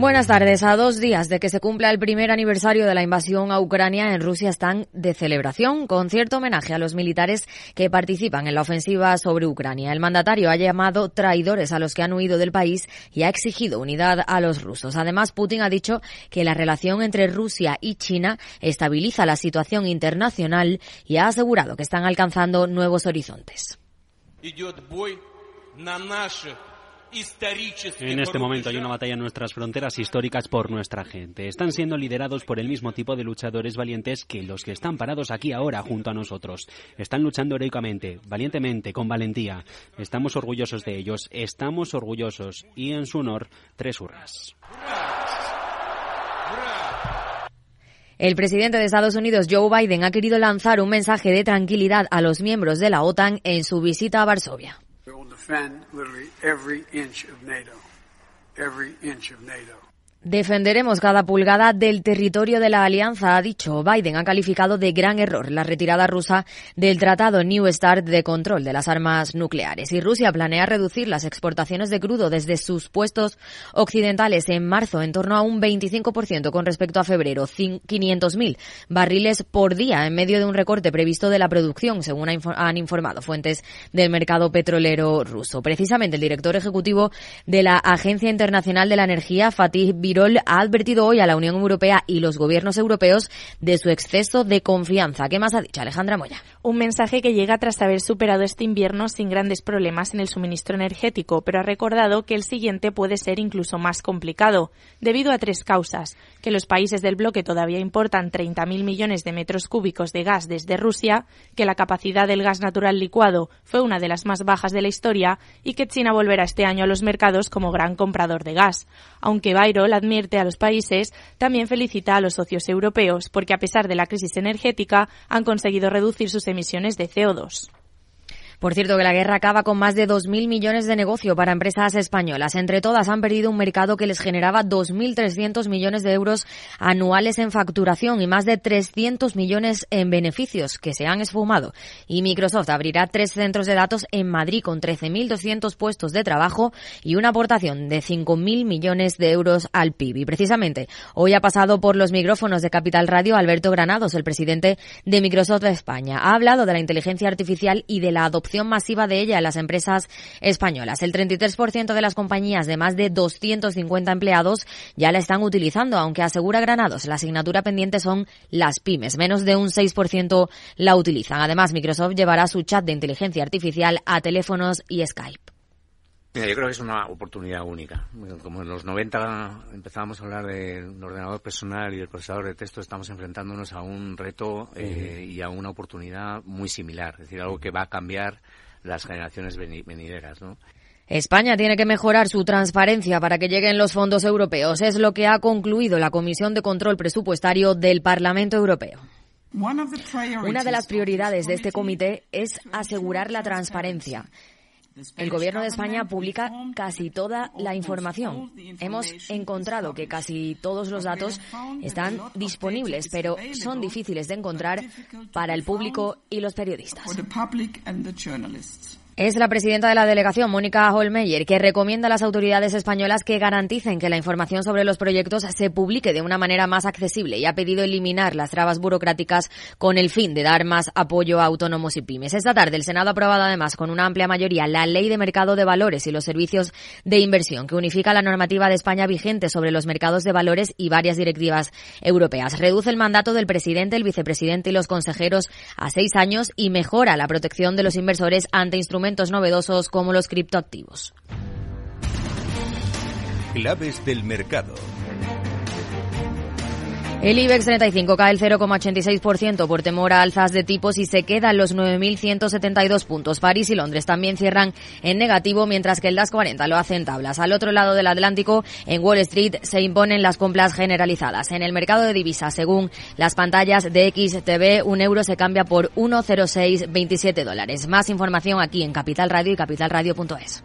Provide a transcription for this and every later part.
Buenas tardes. A dos días de que se cumpla el primer aniversario de la invasión a Ucrania, en Rusia están de celebración, con cierto homenaje a los militares que participan en la ofensiva sobre Ucrania. El mandatario ha llamado traidores a los que han huido del país y ha exigido unidad a los rusos. Además, Putin ha dicho que la relación entre Rusia y China estabiliza la situación internacional y ha asegurado que están alcanzando nuevos horizontes. En este momento hay una batalla en nuestras fronteras históricas por nuestra gente. Están siendo liderados por el mismo tipo de luchadores valientes que los que están parados aquí ahora junto a nosotros. Están luchando heroicamente, valientemente, con valentía. Estamos orgullosos de ellos, estamos orgullosos y en su honor, tres hurras. El presidente de Estados Unidos, Joe Biden, ha querido lanzar un mensaje de tranquilidad a los miembros de la OTAN en su visita a Varsovia. Defend literally every inch of NATO. Every inch of NATO. Defenderemos cada pulgada del territorio de la alianza, ha dicho. Biden ha calificado de gran error la retirada rusa del tratado New START de control de las armas nucleares. Y Rusia planea reducir las exportaciones de crudo desde sus puestos occidentales en marzo en torno a un 25% con respecto a febrero, 500.000 barriles por día en medio de un recorte previsto de la producción, según han informado fuentes del mercado petrolero ruso. Precisamente el director ejecutivo de la Agencia Internacional de la Energía, Fatih Birol ha advertido hoy a la Unión Europea y los gobiernos europeos de su exceso de confianza. ¿Qué más ha dicho Alejandra Moya? Un mensaje que llega tras haber superado este invierno sin grandes problemas en el suministro energético, pero ha recordado que el siguiente puede ser incluso más complicado, debido a tres causas. Que los países del bloque todavía importan 30.000 millones de metros cúbicos de gas desde Rusia, que la capacidad del gas natural licuado fue una de las más bajas de la historia y que China volverá este año a los mercados como gran comprador de gas. Aunque Bayrol advierte a los países, también felicita a los socios europeos porque a pesar de la crisis energética han conseguido reducir sus emisiones de CO2. Por cierto, que la guerra acaba con más de 2.000 millones de negocio para empresas españolas. Entre todas han perdido un mercado que les generaba 2.300 millones de euros anuales en facturación y más de 300 millones en beneficios que se han esfumado. Y Microsoft abrirá tres centros de datos en Madrid con 13.200 puestos de trabajo y una aportación de 5.000 millones de euros al PIB. Y precisamente hoy ha pasado por los micrófonos de Capital Radio Alberto Granados, el presidente de Microsoft de España. Ha hablado de la inteligencia artificial y de la adopción masiva de ella en las empresas españolas. El 33% de las compañías de más de 250 empleados ya la están utilizando, aunque asegura Granados, la asignatura pendiente son las pymes. Menos de un 6% la utilizan. Además, Microsoft llevará su chat de inteligencia artificial a teléfonos y Skype. Mira, yo creo que es una oportunidad única. Como en los 90 empezábamos a hablar del ordenador personal y del procesador de texto, estamos enfrentándonos a un reto eh, y a una oportunidad muy similar. Es decir, algo que va a cambiar las generaciones venideras, ¿no? España tiene que mejorar su transparencia para que lleguen los fondos europeos. Es lo que ha concluido la Comisión de Control Presupuestario del Parlamento Europeo. Una de las prioridades de este comité es asegurar la transparencia. El Gobierno de España publica casi toda la información. Hemos encontrado que casi todos los datos están disponibles, pero son difíciles de encontrar para el público y los periodistas. Es la presidenta de la delegación, Mónica Holmeyer, que recomienda a las autoridades españolas que garanticen que la información sobre los proyectos se publique de una manera más accesible y ha pedido eliminar las trabas burocráticas con el fin de dar más apoyo a autónomos y pymes. Esta tarde el Senado ha aprobado además con una amplia mayoría la Ley de Mercado de Valores y los Servicios de Inversión, que unifica la normativa de España vigente sobre los mercados de valores y varias directivas europeas. Reduce el mandato del presidente, el vicepresidente y los consejeros a seis años y mejora la protección de los inversores ante instrumentos novedosos como los criptoactivos. Claves del mercado. El IBEX 35 cae el 0,86% por temor a alzas de tipos y se queda en los 9.172 puntos. París y Londres también cierran en negativo, mientras que el DAS 40 lo hace en tablas. Al otro lado del Atlántico, en Wall Street, se imponen las compras generalizadas. En el mercado de divisas, según las pantallas de XTV, un euro se cambia por 1,0627 dólares. Más información aquí en Capital Radio y capitalradio.es.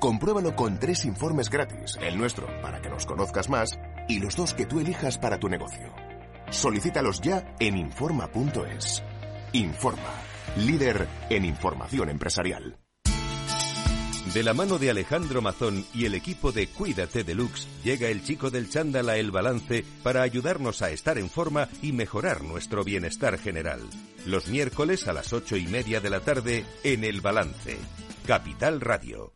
Compruébalo con tres informes gratis, el nuestro para que nos conozcas más y los dos que tú elijas para tu negocio. Solicítalos ya en Informa.es. Informa, líder en información empresarial. De la mano de Alejandro Mazón y el equipo de Cuídate Deluxe, llega el chico del chándal a El Balance para ayudarnos a estar en forma y mejorar nuestro bienestar general. Los miércoles a las ocho y media de la tarde en El Balance. Capital Radio.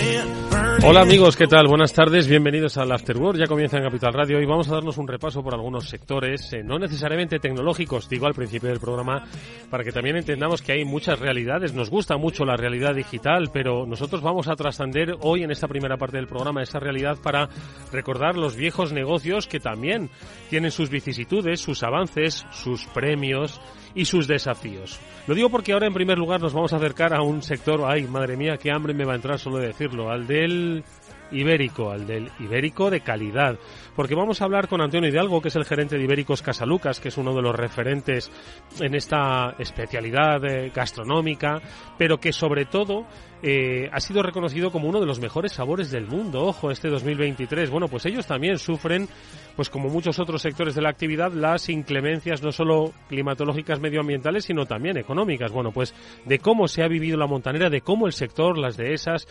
Hola amigos, ¿qué tal? Buenas tardes, bienvenidos al Afterworld. Ya comienza en Capital Radio y vamos a darnos un repaso por algunos sectores, eh, no necesariamente tecnológicos, digo al principio del programa, para que también entendamos que hay muchas realidades. Nos gusta mucho la realidad digital, pero nosotros vamos a trascender hoy en esta primera parte del programa esa realidad para recordar los viejos negocios que también tienen sus vicisitudes, sus avances, sus premios y sus desafíos. Lo digo porque ahora en primer lugar nos vamos a acercar a un sector, ay, madre mía, qué hambre me va a entrar solo de decirlo, al del ibérico, al del ibérico de calidad. Porque vamos a hablar con Antonio Hidalgo, que es el gerente de Ibéricos Casalucas, que es uno de los referentes en esta especialidad eh, gastronómica, pero que sobre todo eh, ha sido reconocido como uno de los mejores sabores del mundo. Ojo, este 2023. Bueno, pues ellos también sufren, pues como muchos otros sectores de la actividad, las inclemencias no solo climatológicas medioambientales, sino también económicas. Bueno, pues de cómo se ha vivido la montanera, de cómo el sector, las dehesas,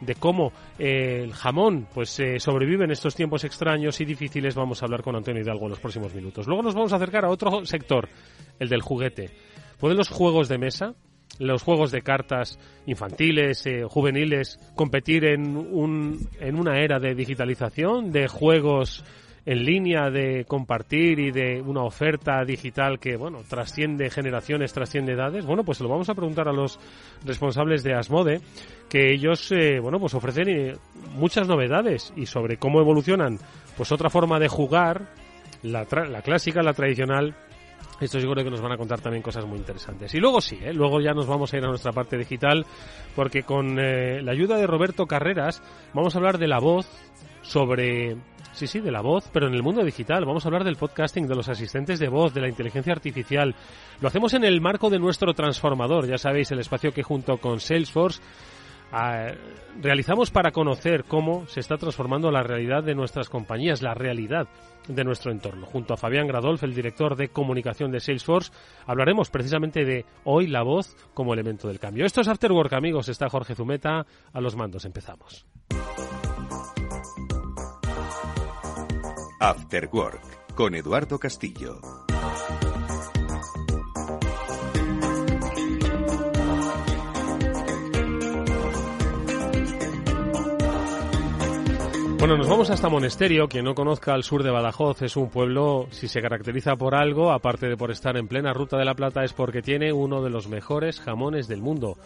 de cómo eh, el jamón pues eh, sobrevive en estos tiempos extraños y difíciles, vamos a hablar con Antonio Hidalgo en los próximos minutos. Luego nos vamos a acercar a otro sector, el del juguete. ¿Pueden los juegos de mesa, los juegos de cartas infantiles, eh, juveniles, competir en, un, en una era de digitalización, de juegos en línea de compartir y de una oferta digital que, bueno, trasciende generaciones, trasciende edades? Bueno, pues lo vamos a preguntar a los responsables de Asmode, que ellos, eh, bueno, pues ofrecen eh, muchas novedades y sobre cómo evolucionan, pues otra forma de jugar, la, la clásica, la tradicional, esto seguro que nos van a contar también cosas muy interesantes. Y luego sí, ¿eh? luego ya nos vamos a ir a nuestra parte digital, porque con la ayuda de Roberto Carreras vamos a hablar de la voz sobre Sí, sí, de la voz, pero en el mundo digital. Vamos a hablar del podcasting, de los asistentes de voz, de la inteligencia artificial. Lo hacemos en el marco de nuestro transformador, ya sabéis, el espacio que junto con Salesforce ah, realizamos para conocer cómo se está transformando la realidad de nuestras compañías, la realidad de nuestro entorno. Junto a Fabián Gradolf, el director de comunicación de Salesforce, hablaremos precisamente de hoy la voz como elemento del cambio. Esto es After Work, amigos. Está Jorge Zumeta a los mandos. Empezamos. After Work con Eduardo Castillo. Bueno, nos vamos hasta Monesterio. Quien no conozca el sur de Badajoz es un pueblo, si se caracteriza por algo, aparte de por estar en plena ruta de la Plata, es porque tiene uno de los mejores jamones del mundo.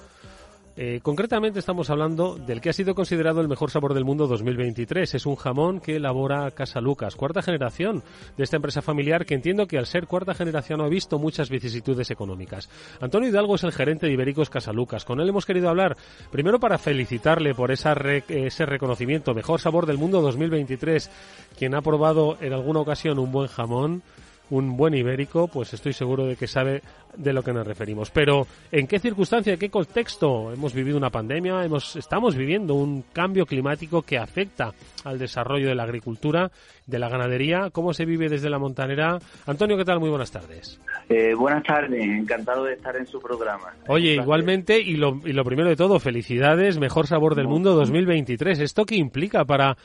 Eh, concretamente estamos hablando del que ha sido considerado el mejor sabor del mundo 2023. Es un jamón que elabora Casa Lucas, cuarta generación de esta empresa familiar que entiendo que al ser cuarta generación ha visto muchas vicisitudes económicas. Antonio Hidalgo es el gerente de Ibéricos Casa Lucas. Con él hemos querido hablar primero para felicitarle por esa ese reconocimiento, mejor sabor del mundo 2023. Quien ha probado en alguna ocasión un buen jamón un buen ibérico, pues estoy seguro de que sabe de lo que nos referimos. Pero, ¿en qué circunstancia, en qué contexto hemos vivido una pandemia? Hemos, estamos viviendo un cambio climático que afecta al desarrollo de la agricultura, de la ganadería. ¿Cómo se vive desde la montanera? Antonio, ¿qué tal? Muy buenas tardes. Eh, buenas tardes, encantado de estar en su programa. Oye, igualmente, y lo, y lo primero de todo, felicidades, Mejor Sabor del Mundo 2023. ¿Esto qué implica para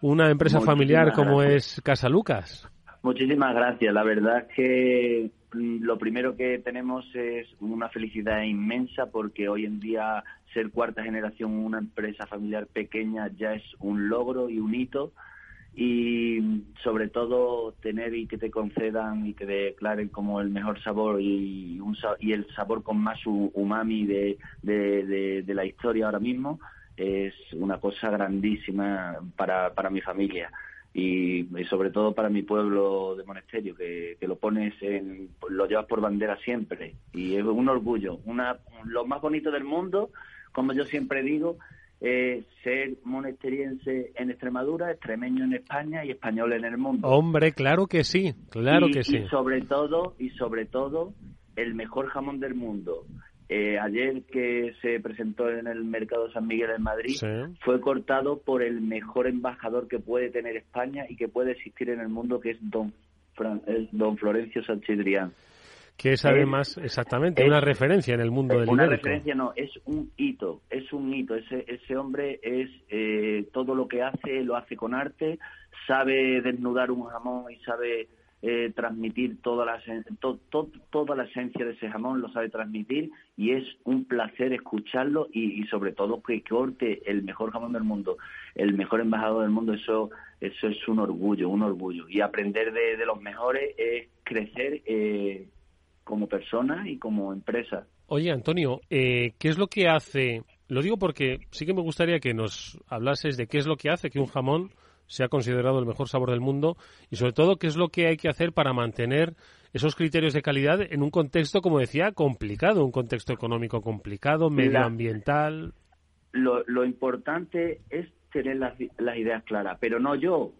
una empresa familiar como es Casa Lucas? Muchísimas gracias. La verdad es que mm, lo primero que tenemos es una felicidad inmensa porque hoy en día ser cuarta generación en una empresa familiar pequeña ya es un logro y un hito y sobre todo tener y que te concedan y que declaren como el mejor sabor y, un, y el sabor con más umami de, la historia ahora mismo es una cosa grandísima para mi familia y, sobre todo para mi pueblo de Monesterio que, que, lo pones en, lo llevas por bandera siempre y es un orgullo una lo más bonito del mundo como yo siempre digo eh, ser monesteriense en Extremadura, extremeño en España y español en el mundo. Hombre, claro que sí, claro que sí. Y sobre todo, y sobre todo, el mejor jamón del mundo. Eh, ayer que se presentó en el mercado San Miguel en Madrid, fue cortado por el mejor embajador que puede tener España y que puede existir en el mundo, que es don, don Florencio Sanchidrián que es además exactamente una referencia en el mundo del Una referencia no, es un hito, es un hito. Ese, ese hombre es eh, todo lo que hace, lo hace con arte, sabe desnudar un jamón y sabe eh, transmitir toda la, toda la esencia de ese jamón, lo sabe transmitir y es un placer escucharlo y, sobre todo que corte el mejor jamón del mundo, el mejor embajador del mundo, eso, eso es un orgullo, un orgullo. Y aprender de, de los mejores es crecer. Eh, como persona y como empresa. Oye, Antonio, eh, ¿qué es lo que hace? Lo digo porque sí que me gustaría que nos hablases de qué es lo que hace que un jamón sea considerado el mejor sabor del mundo y sobre todo qué es lo que hay que hacer para mantener esos criterios de calidad en un contexto, como decía, complicado, un contexto económico complicado, medioambiental. lo, importante es tener las, ideas claras, pero no yo,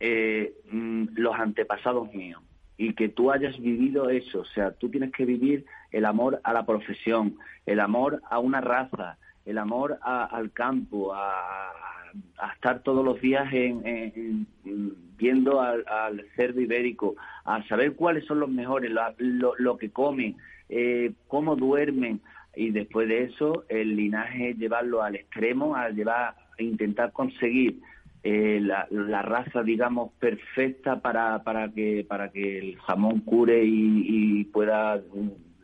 eh, mm, los antepasados míos y que tú hayas vivido eso. O sea, tú tienes que vivir el amor a la profesión, el amor a una raza, el amor al campo, a, estar todos los días en, viendo al, cerdo ibérico, a saber cuáles son los mejores, lo, que comen, eh, cómo duermen. Y después de eso, el linaje llevarlo al extremo, a llevar, a intentar conseguir eh, la, raza, digamos, perfecta para, para, que, para que el jamón cure y, pueda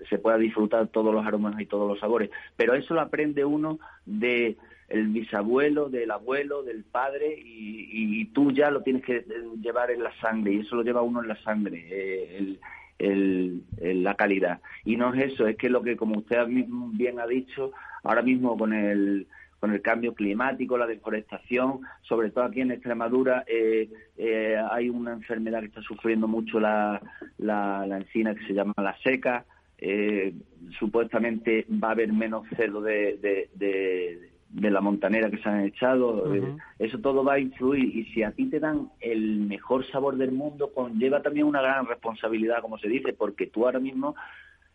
se pueda disfrutar todos los aromas y todos los sabores. Pero eso lo aprende uno de el bisabuelo, del abuelo, del padre y, tú ya lo tienes que llevar en la sangre y eso lo lleva uno en la sangre, eh, el, la calidad. Y no es eso, es que lo que como usted bien ha dicho, ahora mismo con el con el cambio climático, la deforestación, sobre todo aquí en Extremadura eh, eh, hay una enfermedad que está sufriendo mucho la, la, encina que se llama la seca. Eh, supuestamente va a haber menos cerdo de, de, la montanera que se han echado. eso todo va a influir y si a ti te dan el mejor sabor del mundo, conlleva también una gran responsabilidad, como se dice, porque tú ahora mismo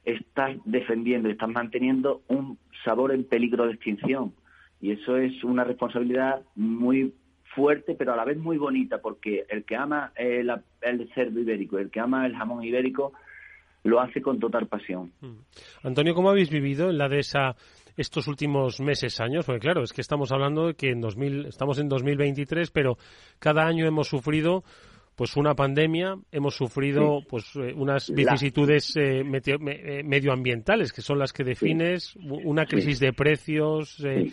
estás defendiendo, estás manteniendo un sabor en peligro de extinción. Y eso es una responsabilidad muy fuerte, pero a la vez muy bonita, porque el que ama el, el cerdo ibérico, el que ama el jamón ibérico, lo hace con total pasión. Mm. Antonio, ¿cómo habéis vivido en la de esa estos últimos meses, años? Porque claro, es que estamos hablando de que en 2000, estamos en 2023, pero cada año hemos sufrido pues una pandemia, hemos sufrido pues eh, unas vicisitudes eh, eh, medioambientales que son las que defines, una crisis de precios. De,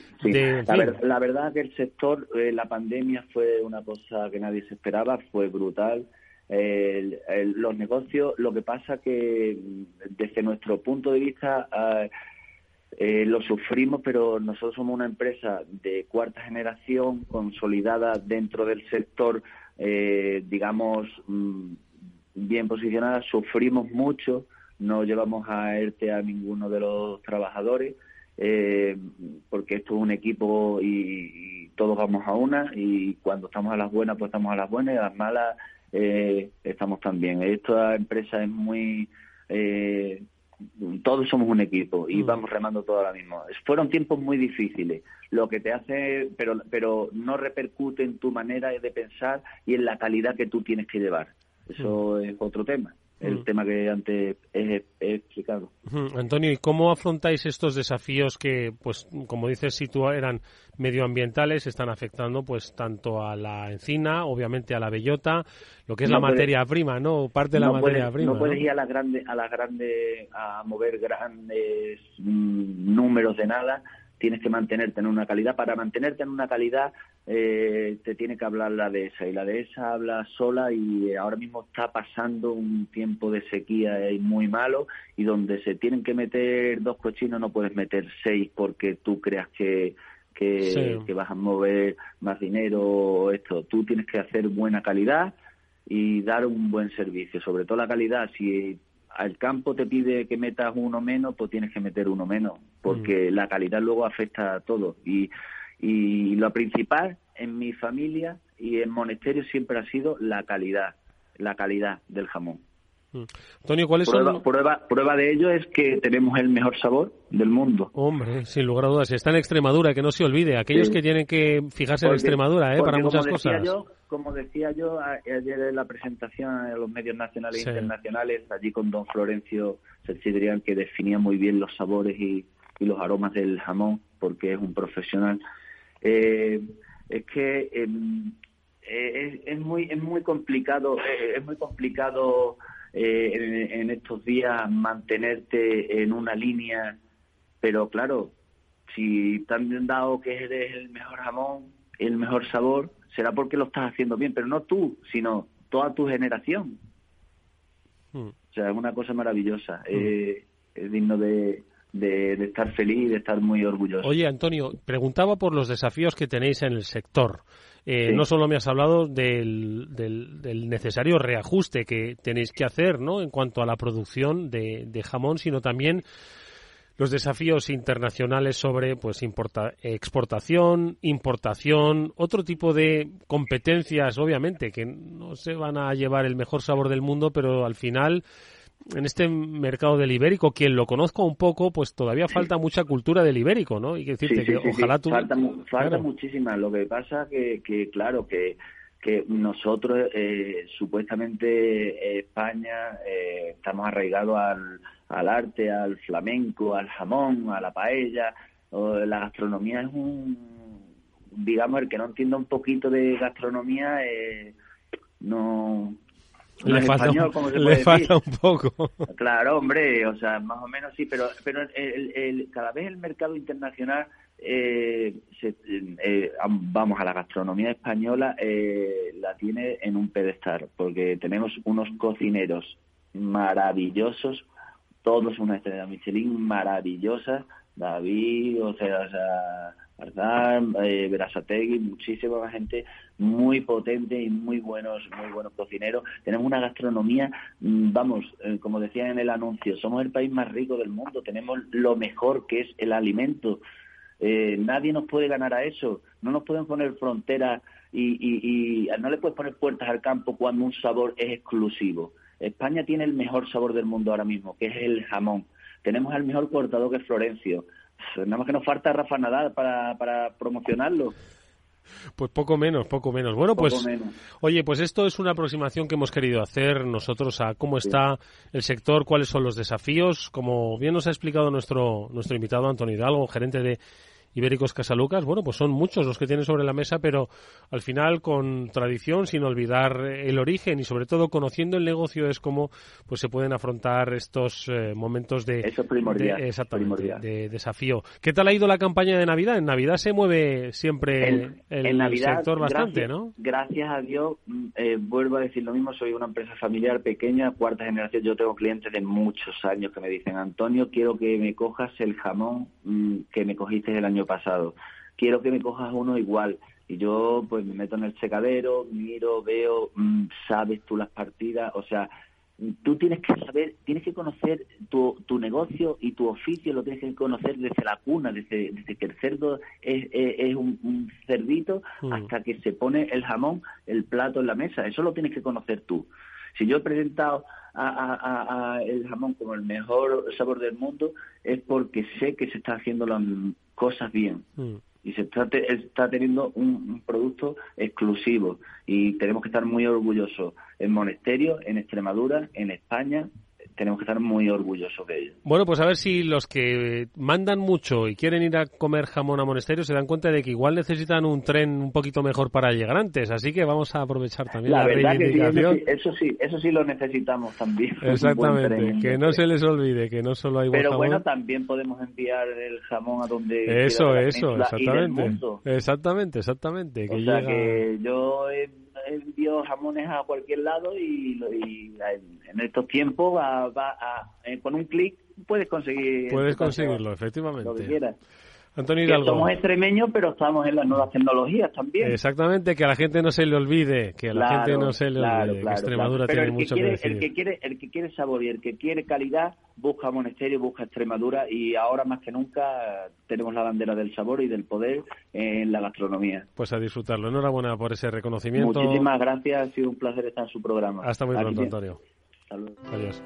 la, verdad que el sector, la pandemia fue una cosa que nadie se esperaba, fue brutal. los negocios, lo que pasa que desde nuestro punto de vista ah, lo sufrimos, pero nosotros somos una empresa de cuarta generación consolidada dentro del sector eh, digamos, mm, bien posicionadas, sufrimos mucho, no llevamos a ERTE a ninguno de los trabajadores, eh, porque esto es un equipo y, todos vamos a una y cuando estamos a las buenas pues estamos a las buenas y a las malas eh, estamos también. Esta empresa es muy eh, todos somos un equipo y mm. vamos remando todo ahora mismo. Fueron tiempos muy difíciles, lo que te hace, pero, pero no repercute en tu manera de pensar y en la calidad que tú tienes que llevar. Eso mm. es otro tema, el mm. tema que antes he, explicado. Antonio, ¿y cómo afrontáis estos desafíos que, pues, como dices, si tú eran medioambientales, están afectando, pues, tanto a la encina, obviamente a la bellota, lo que es la materia prima, ¿no? Parte de la materia prima. No puedes ir a las grandes, a las grandes, a mover grandes mm, números de nada, tienes que mantenerte en una calidad. Para mantenerte en una calidad eh, te tiene que hablar la dehesa y la dehesa habla sola y ahora mismo está pasando un tiempo de sequía muy malo y donde se tienen que meter dos cochinos no puedes meter seis porque tú creas que que, que vas a mover más dinero o esto. Tú tienes que hacer buena calidad y dar un buen servicio, sobre todo la calidad. Si al campo te pide que metas uno menos, pues tienes que meter uno menos, porque mm. la calidad luego afecta a todo. Y, y lo principal en mi familia y en monasterio siempre ha sido la calidad, la calidad del jamón. Mm. Antonio, ¿cuáles prueba, son? Prueba, prueba de ello es que tenemos el mejor sabor del mundo. Hombre, sin lugar a dudas. Está en Extremadura, que no se olvide. Aquellos que tienen que fijarse en Extremadura, ¿eh? Para muchas cosas. Yo, como decía yo ayer en la presentación a los medios nacionales e internacionales, allí con don Florencio Serchidrián, que definía muy bien los sabores y, los aromas del jamón, porque es un profesional. Eh, es que em, eh, es, muy es muy complicado eh, es muy complicado en, estos días mantenerte en una línea pero claro si te han dado que eres el mejor jamón el mejor sabor será porque lo estás haciendo bien, pero no tú, sino toda tu generación. Hmm. O sea, es una cosa maravillosa. Hmm. Eh, es digno de, de, estar feliz y de estar muy orgulloso. Oye, Antonio, preguntaba por los desafíos que tenéis en el sector. Eh, no solo me has hablado del, del, necesario reajuste que tenéis que hacer ¿no? en cuanto a la producción de, de jamón, sino también los desafíos internacionales sobre pues exportación, importación, otro tipo de competencias, obviamente, que no se van a llevar el mejor sabor del mundo, pero al final en este mercado del ibérico, quien lo conozca un poco, pues todavía falta mucha cultura del ibérico, ¿no? Y que decirte que ojalá tú... Falta, falta muchísima. Lo que pasa que, que claro, que que nosotros eh, supuestamente España eh, estamos arraigados al, al arte, al flamenco, al jamón, a la paella. la gastronomía es un, digamos, el que no entienda un poquito de gastronomía eh, no, le, falta, un, le falta un poco. Claro, hombre, o sea, más o menos sí, pero pero el, el, cada vez el mercado internacional, eh, eh, vamos, a la gastronomía española eh, la tiene en un pedestal, porque tenemos unos cocineros maravillosos, todos una estrella Michelin maravillosa, David, o sea, o sea Arzán, eh, muchísima gente muy potente y muy buenos, muy buenos cocineros. Tenemos una gastronomía, mm, vamos, eh, como decía en el anuncio, somos el país más rico del mundo, tenemos lo mejor que es el alimento. Eh, nadie nos puede ganar a eso, no nos pueden poner fronteras y, y, y no le puedes poner puertas al campo cuando un sabor es exclusivo. España tiene el mejor sabor del mundo ahora mismo, que es el jamón. Tenemos el mejor cortador que es Florencio. Nada más que nos falta Rafa Nadal para, para promocionarlo. Pues poco menos, poco menos. Bueno, pues, oye, pues esto es una aproximación que hemos querido hacer nosotros a cómo está el sector, cuáles son los desafíos. Como bien nos ha explicado nuestro, nuestro invitado Antonio Hidalgo, gerente de Ibéricos Casalucas, bueno, pues son muchos los que tienen sobre la mesa, pero al final con tradición, sin olvidar el origen y sobre todo conociendo el negocio es como pues se pueden afrontar estos eh, momentos de, de, desafío. ¿Qué tal ha ido la campaña de Navidad? En Navidad se mueve siempre el, sector bastante, ¿no? Gracias a Dios, mm, eh, vuelvo a decir lo mismo, soy una empresa familiar pequeña, cuarta generación, yo tengo clientes de muchos años que me dicen, Antonio, quiero que me cojas el jamón mm, que me cogiste el año pasado. Quiero que me cojas uno igual. Y yo pues me meto en el secadero, miro, veo, mm, sabes tú las partidas, o sea, tú tienes que saber, tienes que conocer tu, tu negocio y tu oficio, lo tienes que conocer desde la cuna, desde, desde que el cerdo es, es, un, cerdito mm. hasta que se pone el jamón, el plato en la mesa, eso lo tienes que conocer tú. Si yo he presentado a, el jamón como el mejor sabor del mundo, es porque sé que se está haciendo las cosas bien. Mm. Y se está, está teniendo un, producto exclusivo. Y tenemos que estar muy orgullosos en Monesterio, en Extremadura, en España, tenemos que estar muy orgullosos de ello. Bueno, pues a ver si los que mandan mucho y quieren ir a comer jamón a monasterio se dan cuenta de que igual necesitan un tren un poquito mejor para llegar antes, así que vamos a aprovechar también la, reivindicación. eso sí, eso sí lo necesitamos también. Exactamente, que no se les olvide que no solo hay buen Pero bueno, también podemos enviar el jamón a donde Eso, eso, exactamente. Exactamente, exactamente. o sea que yo envío jamones a cualquier lado y, en estos tiempos va, eh, con un clic puedes conseguir puedes conseguirlo efectivamente. lo que quieras Antonio Hidalgo. somos extremeños, pero estamos en las nuevas tecnologías también. Exactamente, que a la gente no se le olvide, que a la gente no se le olvide, que Extremadura tiene mucho que decir. El que, quiere, el que quiere sabor y el que quiere calidad, busca Monasterio, busca Extremadura y ahora más que nunca tenemos la bandera del sabor y del poder en la gastronomía. Pues a disfrutarlo. Enhorabuena por ese reconocimiento. Muchísimas gracias, ha sido un placer estar en su programa. Hasta muy pronto, Antonio. Adiós.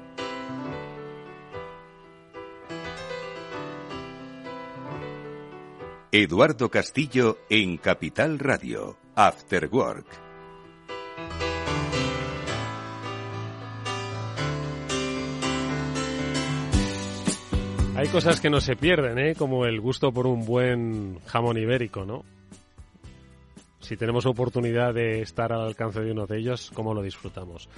Eduardo Castillo en Capital Radio, After Work. Hay cosas que no se pierden, ¿eh? como el gusto por un buen jamón ibérico, ¿no? Si tenemos oportunidad de estar al alcance de uno de ellos, ¿cómo lo disfrutamos?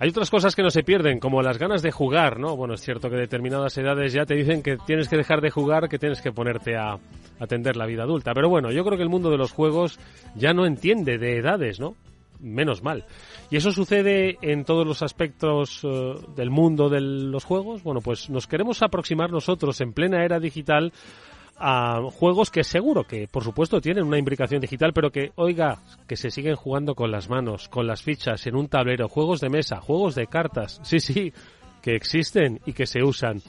Hay otras cosas que no se pierden, como las ganas de jugar, ¿no? Bueno, es cierto que determinadas edades ya te dicen que tienes que dejar de jugar, que tienes que ponerte a atender la vida adulta. Pero bueno, yo creo que el mundo de los juegos ya no entiende de edades, ¿no? Menos mal. Y eso sucede en todos los aspectos eh, del mundo de los juegos. Bueno, pues nos queremos aproximar nosotros en plena era digital a juegos que seguro que, por supuesto, tienen una imbricación digital, pero que, oiga, que se siguen jugando con las manos, con las fichas, en un tablero, juegos de mesa, juegos de cartas, sí, sí, que existen y que se usan.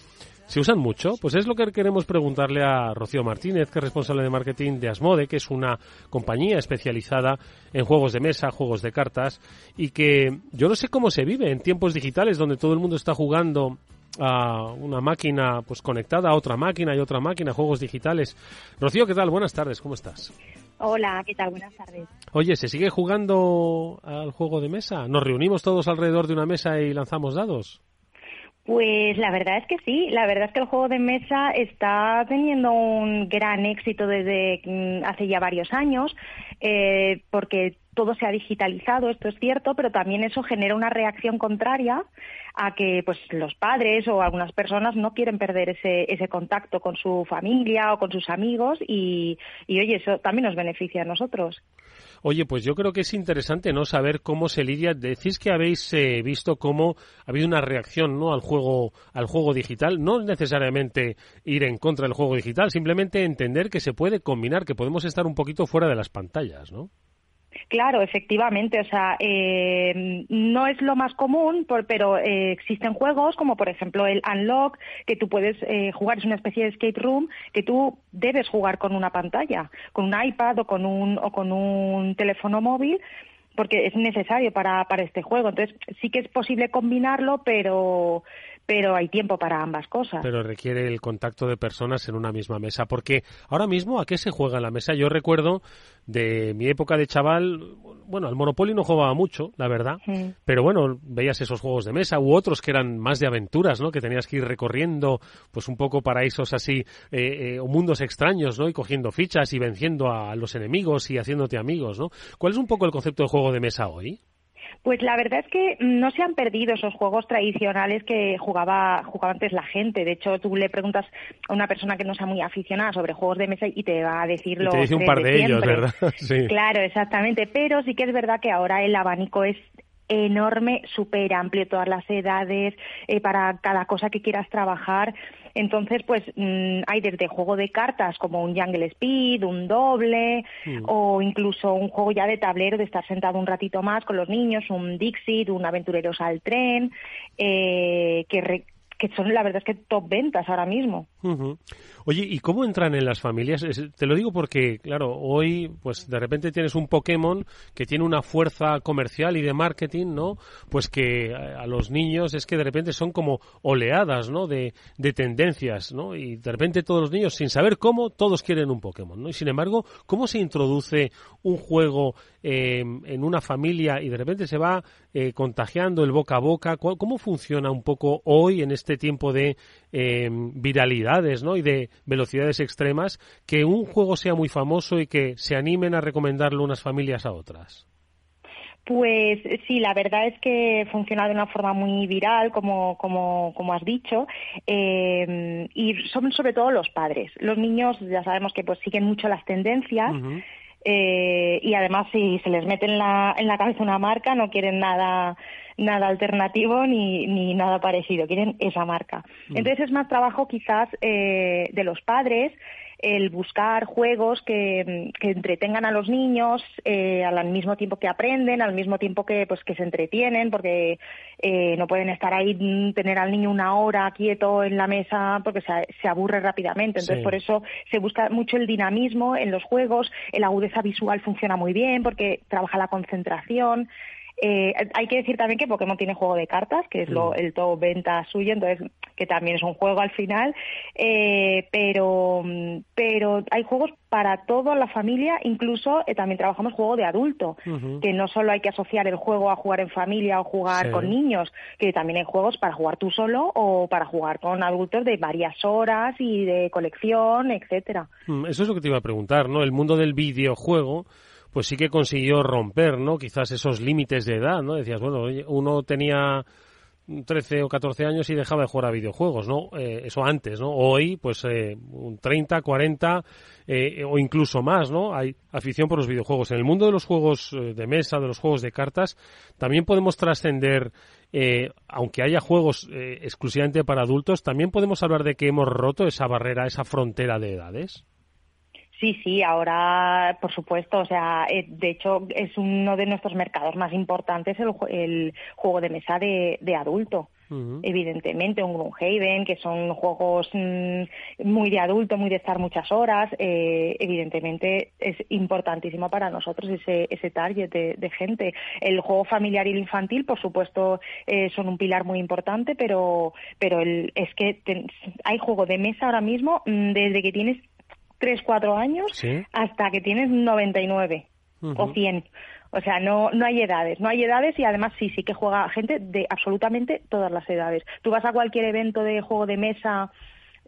¿Se usan mucho? Pues es lo que queremos preguntarle a Rocío Martínez, que es responsable de marketing de Asmode, que es una compañía especializada en juegos de mesa, juegos de cartas, y que yo no sé cómo se vive en tiempos digitales donde todo el mundo está jugando a una máquina pues conectada a otra máquina y otra máquina, juegos digitales. Rocío, ¿qué tal? Buenas tardes, ¿cómo estás? Hola, ¿qué tal? Buenas tardes. Oye, ¿se sigue jugando al juego de mesa? ¿Nos reunimos todos alrededor de una mesa y lanzamos dados? Pues la verdad es que sí, la verdad es que el juego de mesa está teniendo un gran éxito desde mm, hace ya varios años, eh, porque todo se ha digitalizado, esto es cierto, pero también eso genera una reacción contraria a que pues los padres o algunas personas no quieren perder ese, ese contacto con su familia o con sus amigos y, y oye, eso también nos beneficia a nosotros. Oye, pues yo creo que es interesante no saber cómo se lidia. Decís que habéis eh, visto cómo ha habido una reacción ¿no? al juego al juego digital. No necesariamente ir en contra del juego digital, simplemente entender que se puede combinar, que podemos estar un poquito fuera de las pantallas, ¿no? Claro, efectivamente. O sea, eh, no es lo más común, pero eh, existen juegos como, por ejemplo, el Unlock, que tú puedes eh, jugar, es una especie de escape room que tú debes jugar con una pantalla, con un iPad o con un, o con un teléfono móvil porque es necesario para, para este juego. Entonces, sí que es posible combinarlo, pero, pero hay tiempo para ambas cosas. Pero requiere el contacto de personas en una misma mesa, porque ahora mismo, ¿a qué se juega en la mesa? Yo recuerdo de mi época de chaval, bueno, al Monopoly no jugaba mucho, la verdad, pero bueno, veías esos juegos de mesa u otros que eran más de aventuras, ¿no? Que tenías que ir recorriendo, pues un poco paraísos así, eh, eh, o mundos extraños, ¿no? Y cogiendo fichas y venciendo a los enemigos y haciéndote amigos, ¿no? ¿Cuál es un poco el concepto de juego de mesa hoy? Pues la verdad es que no se han perdido esos juegos tradicionales que jugaba, jugaba antes la gente. De hecho, tú le preguntas a una persona que no sea muy aficionada sobre juegos de mesa y te va a decir lo te dice un par de, ellos, ¿verdad? Sí. Claro, exactamente. Pero sí que es verdad que ahora el abanico es enorme, súper amplio, todas las edades, eh, para cada cosa que quieras trabajar. Entonces, pues mm, hay desde juego de cartas como un Jungle Speed, un doble, mm. o incluso un juego ya de tablero de estar sentado un ratito más con los niños, un Dixit, un Aventureros al Tren, eh, que, que son la verdad es que top ventas ahora mismo. Oye, ¿y cómo entran en las familias? te lo digo porque, claro, hoy, pues de repente tienes un Pokémon que tiene una fuerza comercial y de marketing, ¿no? Pues que a, los niños es que de repente son como oleadas, ¿no? De, de, tendencias, ¿no? Y de repente todos los niños, sin saber cómo, todos quieren un Pokémon, ¿no? Y sin embargo, ¿cómo se introduce un juego eh, en una familia y de repente se va eh, contagiando el boca a boca. ¿Cómo funciona un poco hoy en este tiempo de em, viralidades ¿no? y de velocidades extremas que un juego sea muy famoso y que se animen a recomendarlo unas familias a otras? Pues sí, la verdad es que funciona de una forma muy viral, como, como, como has dicho, eh, y son sobre todo los padres. Los niños ya sabemos que pues siguen mucho las tendencias. Eh, y además si se les mete en la, en la cabeza una marca no quieren nada nada alternativo ni, ni nada parecido, quieren esa marca. Mm. Entonces es más trabajo quizás eh, de los padres el buscar juegos que, entretengan a los niños eh, al mismo tiempo que aprenden, al mismo tiempo que pues que se entretienen, porque eh, no pueden estar ahí mm, tener al niño una hora quieto en la mesa porque se, se aburre rápidamente. Entonces por eso se busca mucho el dinamismo en los juegos, la agudeza visual funciona muy bien porque trabaja la concentración. Eh, hay que decir también que Pokémon tiene juego de cartas, que es lo, mm. el top venta suyo, entonces que también es un juego al final, eh, pero, pero hay juegos para toda la familia, incluso eh, también trabajamos juego de adulto, que no solo hay que asociar el juego a jugar en familia o jugar con niños, que también hay juegos para jugar tú solo o para jugar con adultos de varias horas y de colección, etcétera. Mm, eso es lo que te iba a preguntar, ¿no? El mundo del videojuego pues sí que consiguió romper, ¿no? Quizás esos límites de edad, ¿no? Decías, bueno, uno tenía 13 o 14 años y dejaba de jugar a videojuegos, ¿no? Eh, eso antes, ¿no? Hoy, pues, eh, 30, 40 eh, o incluso más, ¿no? Hay afición por los videojuegos. En el mundo de los juegos eh, de mesa, de los juegos de cartas, también podemos trascender, aunque haya juegos exclusivamente para adultos, también podemos hablar de que hemos roto esa barrera, esa frontera de edades. Sí, sí, ahora, por supuesto, o sea, eh, de hecho es uno de nuestros mercados más importantes el, el juego de mesa de, de adulto. Evidentemente, un Gloomhaven, que son juegos mm, muy de adulto, muy de estar muchas horas, eh, evidentemente es importantísimo para nosotros ese, ese target de, gente. El juego familiar y el infantil, por supuesto, eh, son un pilar muy importante, pero, pero el, es que hay juego de mesa ahora mismo mm, desde que tienes 3, 4 años hasta que tienes 99 o 100. O sea, no, no hay edades, no hay edades y además sí, sí que juega gente de absolutamente todas las edades. Tú vas a cualquier evento de juego de mesa,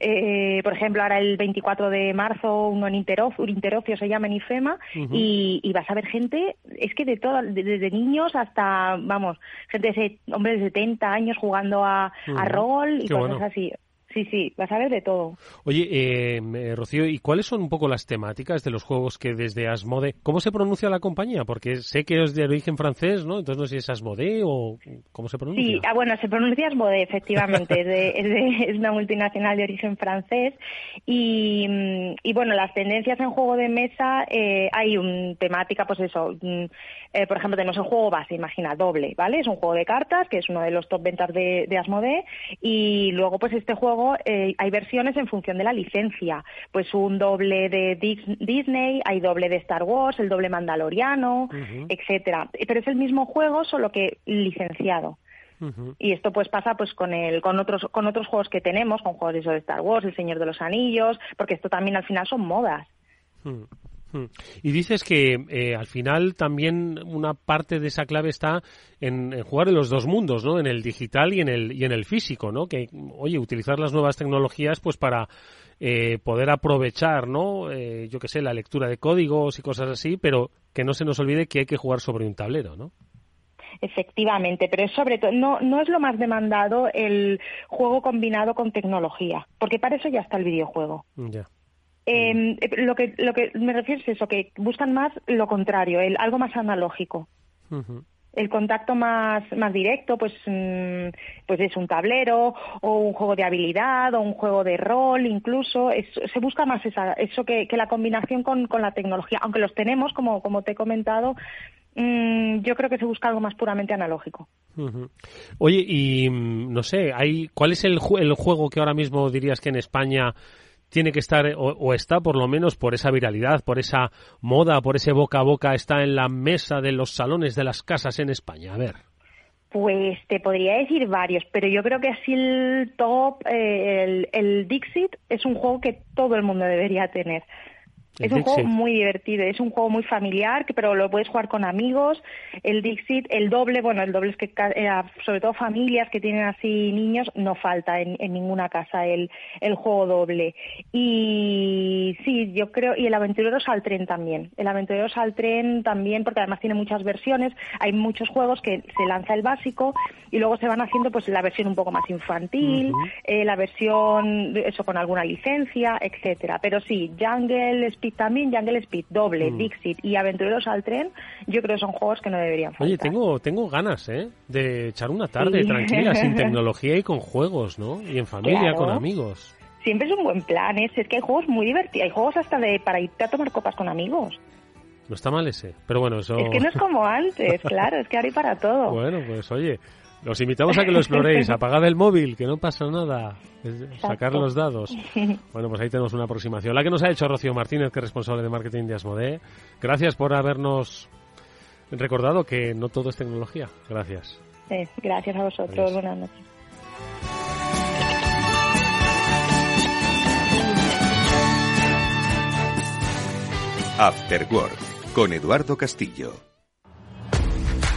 eh, por ejemplo, ahora el 24 de marzo, uno en Interocio, Interocio se llama en IFEMA, y, vas a ver gente, es que de todas, desde niños hasta, vamos, gente de hombres de 70 años jugando a, rol y cosas así. Sí, sí, vas a ver de todo. Oye, eh, eh, Rocío, ¿y cuáles son un poco las temáticas de los juegos que desde Asmode... ¿Cómo se pronuncia la compañía? Porque sé que es de origen francés, ¿no? Entonces no sé si es Asmode o cómo se pronuncia. Sí, ah, bueno, se pronuncia Asmode, efectivamente. es, una multinacional de origen francés. Y, mm, y bueno, las tendencias en juego de mesa, eh, hay un temática, pues eso... Eh, por ejemplo, tenemos el juego base, imagina, doble, ¿vale? Es un juego de cartas, que es uno de los top ventas de, de Asmode. Y luego, pues este juego eh, hay versiones en función de la licencia. Pues un doble de Disney, hay doble de Star Wars, el doble Mandaloriano, etcétera. Pero es el mismo juego, solo que licenciado. Y esto pues pasa pues con el con otros con otros juegos que tenemos, con juegos de Star Wars, El Señor de los Anillos, porque esto también al final son modas. Hmm. Y dices que eh, al final también una parte de esa clave está en, jugar en los dos mundos, ¿no? En el digital y en el y en el físico, ¿no? Que oye utilizar las nuevas tecnologías pues para eh, poder aprovechar, ¿no? Eh, yo qué sé, la lectura de códigos y cosas así, pero que no se nos olvide que hay que jugar sobre un tablero, ¿no? Efectivamente, pero es sobre todo, no, no es lo más demandado el juego combinado con tecnología, porque para eso ya está el videojuego. Ya. Em, eh, lo que lo que me refiero es eso, que buscan más lo contrario, el algo más analógico. El contacto más, más directo, pues, mm, pues es un tablero o un juego de habilidad o un juego de rol, incluso. se busca más esa, eso que, que la combinación con, con, la tecnología. Aunque los tenemos, como, como te he comentado, mm, yo creo que se busca algo más puramente analógico. Oye, y mm, no sé, hay, ¿cuál es el, el juego que ahora mismo dirías que en España tiene que estar, o, está por lo menos por esa viralidad, por esa moda, por ese boca a boca, está en la mesa de los salones de las casas en España? A ver. Pues te podría decir varios, pero yo creo que así el top, eh, el, Dixit, es un juego que todo el mundo debería tener. Es un juego muy divertido, es un juego muy familiar, pero lo puedes jugar con amigos. El Dixit, el doble, bueno, el doble es que eh, sobre todo familias que tienen así niños, no falta en, ninguna casa el, el juego doble. Y sí, yo creo, y el Aventureros al Tren también. El Aventureros al Tren también, porque además tiene muchas versiones. Hay muchos juegos que se lanza el básico y luego se van haciendo pues la versión un poco más infantil, eh, la versión, eso con alguna licencia, etcétera. Pero sí, Jungle, Speed también, Jungle Speed, doble, mm. Dixit y Aventureros al Tren, yo creo que son juegos que no deberían faltar. Oye, tengo, tengo ganas, ¿eh? De echar una tarde tranquila, sin tecnología y con juegos, ¿no? Y en familia, con amigos. Siempre es un buen plan, ¿eh? es que hay juegos muy divertidos, hay juegos hasta de para irte a tomar copas con amigos. No está mal ese, pero bueno, eso... Es que no es como antes, claro, es que ahora hay para todo. Bueno, pues oye, los invitamos a que lo exploréis. Apagad el móvil, que no pasa nada. Sacar los dados. Bueno, pues ahí tenemos una aproximación. La que nos ha hecho Rocío Martínez, que es responsable de marketing de Asmodee. Gracias por habernos recordado que no todo es tecnología. Gracias. gracias a vosotros. Buenas noches. After con Eduardo Castillo.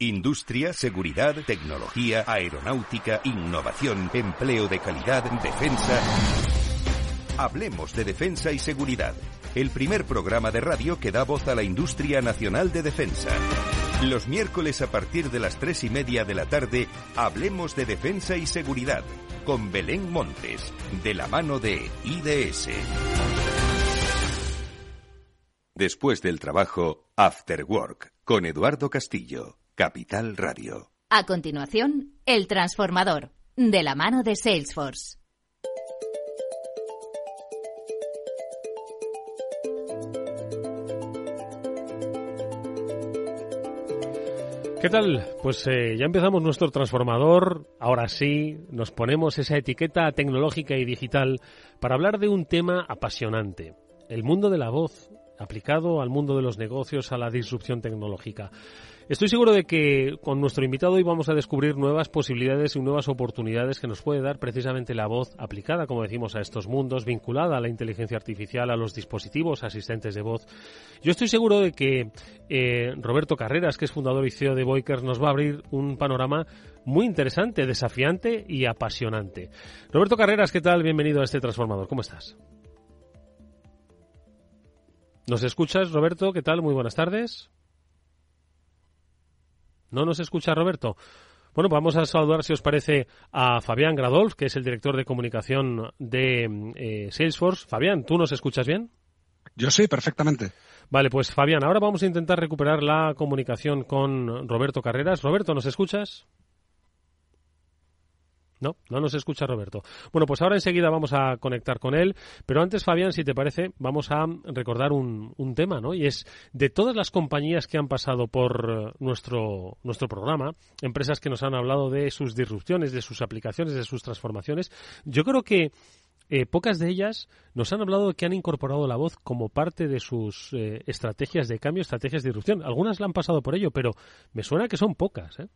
Industria, seguridad, tecnología, aeronáutica, innovación, empleo de calidad, defensa. Hablemos de defensa y seguridad. El primer programa de radio que da voz a la industria nacional de defensa. Los miércoles a partir de las tres y media de la tarde, hablemos de defensa y seguridad con Belén Montes, de la mano de IDS. Después del trabajo, After Work, con Eduardo Castillo, Capital Radio. A continuación, El Transformador, de la mano de Salesforce. ¿Qué tal? Pues eh, ya empezamos nuestro transformador. Ahora sí, nos ponemos esa etiqueta tecnológica y digital para hablar de un tema apasionante. El mundo de la voz aplicado al mundo de los negocios, a la disrupción tecnológica. Estoy seguro de que con nuestro invitado hoy vamos a descubrir nuevas posibilidades y nuevas oportunidades que nos puede dar precisamente la voz aplicada, como decimos, a estos mundos, vinculada a la inteligencia artificial, a los dispositivos asistentes de voz. Yo estoy seguro de que eh, Roberto Carreras, que es fundador y CEO de Boikers, nos va a abrir un panorama muy interesante, desafiante y apasionante. Roberto Carreras, ¿qué tal? Bienvenido a este transformador. ¿Cómo estás? ¿Nos escuchas, Roberto? ¿Qué tal? Muy buenas tardes. ¿No nos escucha Roberto? Bueno, vamos a saludar, si os parece, a Fabián Gradolf, que es el director de comunicación de eh, Salesforce. Fabián, ¿tú nos escuchas bien? Yo sí, perfectamente. Vale, pues Fabián, ahora vamos a intentar recuperar la comunicación con Roberto Carreras. Roberto, ¿nos escuchas? No, no nos escucha Roberto. Bueno, pues ahora enseguida vamos a conectar con él, pero antes, Fabián, si te parece, vamos a recordar un, un tema, ¿no? Y es de todas las compañías que han pasado por eh, nuestro, nuestro programa, empresas que nos han hablado de sus disrupciones, de sus aplicaciones, de sus transformaciones, yo creo que eh, pocas de ellas nos han hablado que han incorporado la voz como parte de sus eh, estrategias de cambio, estrategias de disrupción. Algunas la han pasado por ello, pero me suena que son pocas, ¿eh?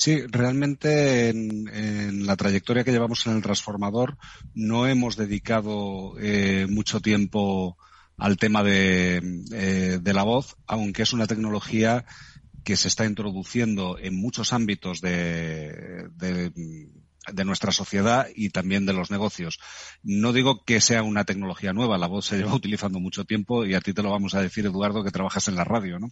Sí, realmente en, la trayectoria que llevamos en el transformador no hemos dedicado eh, mucho tiempo al tema de, eh, la voz, aunque es una tecnología que se está introduciendo en muchos ámbitos de de nuestra sociedad y también de los negocios. No digo que sea una tecnología nueva, la voz se lleva utilizando mucho tiempo y a ti te lo vamos a decir, Eduardo, que trabajas en la radio, ¿no?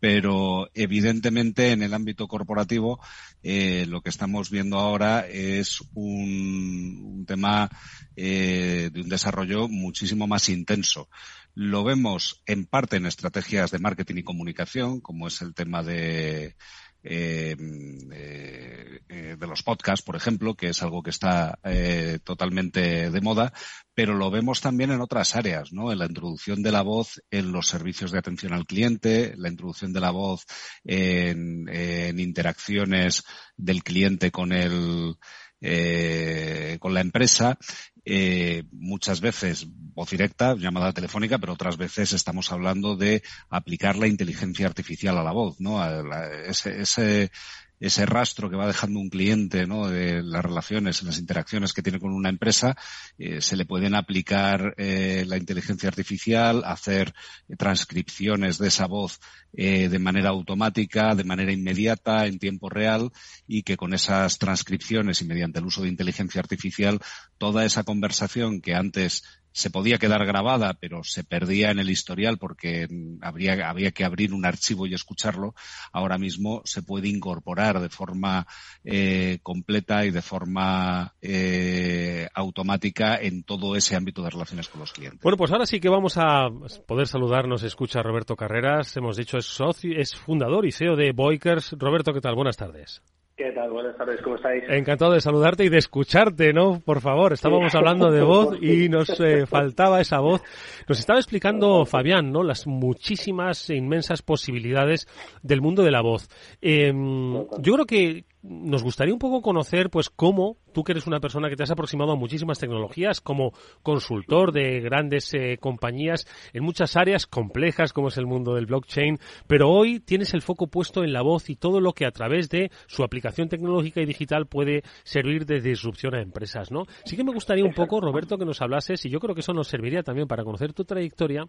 Pero evidentemente en el ámbito corporativo eh, lo que estamos viendo ahora es un, tema eh, de un desarrollo muchísimo más intenso. Lo vemos en parte en estrategias de marketing y comunicación, como es el tema de eh, eh, de los podcasts, por ejemplo, que es algo que está eh, totalmente de moda, pero lo vemos también en otras áreas, ¿no? En la introducción de la voz en los servicios de atención al cliente, la introducción de la voz en, en interacciones del cliente con el eh, con la empresa, eh, muchas veces voz directa, llamada telefónica, pero otras veces estamos hablando de aplicar la inteligencia artificial a la voz, ¿no? ese, ese, ese rastro que va dejando un cliente ¿no? de las relaciones, las interacciones que tiene con una empresa, eh, se le pueden aplicar eh, la inteligencia artificial, hacer transcripciones de esa voz eh, de manera automática, de manera inmediata, en tiempo real, y que con esas transcripciones y mediante el uso de inteligencia artificial, toda esa conversación que antes se podía quedar grabada, pero se perdía en el historial porque habría, había que abrir un archivo y escucharlo, ahora mismo se puede incorporar de forma eh, completa y de forma eh, automática en todo ese ámbito de relaciones con los clientes. Bueno, pues ahora sí que vamos a poder saludarnos. Escucha Roberto Carreras. Hemos dicho es socio, es fundador y CEO de Boikers. Roberto, ¿qué tal? Buenas tardes. ¿Qué tal? Buenas tardes, ¿cómo estáis? Encantado de saludarte y de escucharte, ¿no? Por favor, estábamos hablando de voz y nos eh, faltaba esa voz. Nos estaba explicando Fabián, ¿no? Las muchísimas e inmensas posibilidades del mundo de la voz. Eh, yo creo que nos gustaría un poco conocer, pues, cómo tú que eres una persona que te has aproximado a muchísimas tecnologías como consultor de grandes eh, compañías en muchas áreas complejas como es el mundo del blockchain, pero hoy tienes el foco puesto en la voz y todo lo que a través de su aplicación tecnológica y digital puede servir de disrupción a empresas, ¿no? Sí que me gustaría un poco, Roberto, que nos hablases, y yo creo que eso nos serviría también para conocer tu trayectoria,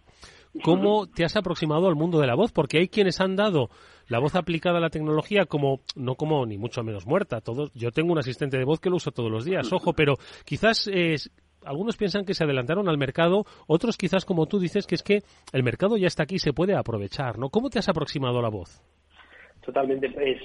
cómo te has aproximado al mundo de la voz, porque hay quienes han dado la voz aplicada a la tecnología como, no como ni mucho menos muerta. Todos, yo tengo un asistente de voz que lo uso todos los días, ojo, pero quizás es, algunos piensan que se adelantaron al mercado, otros quizás como tú dices que es que el mercado ya está aquí y se puede aprovechar, ¿no? ¿Cómo te has aproximado a la voz? Totalmente. Pues,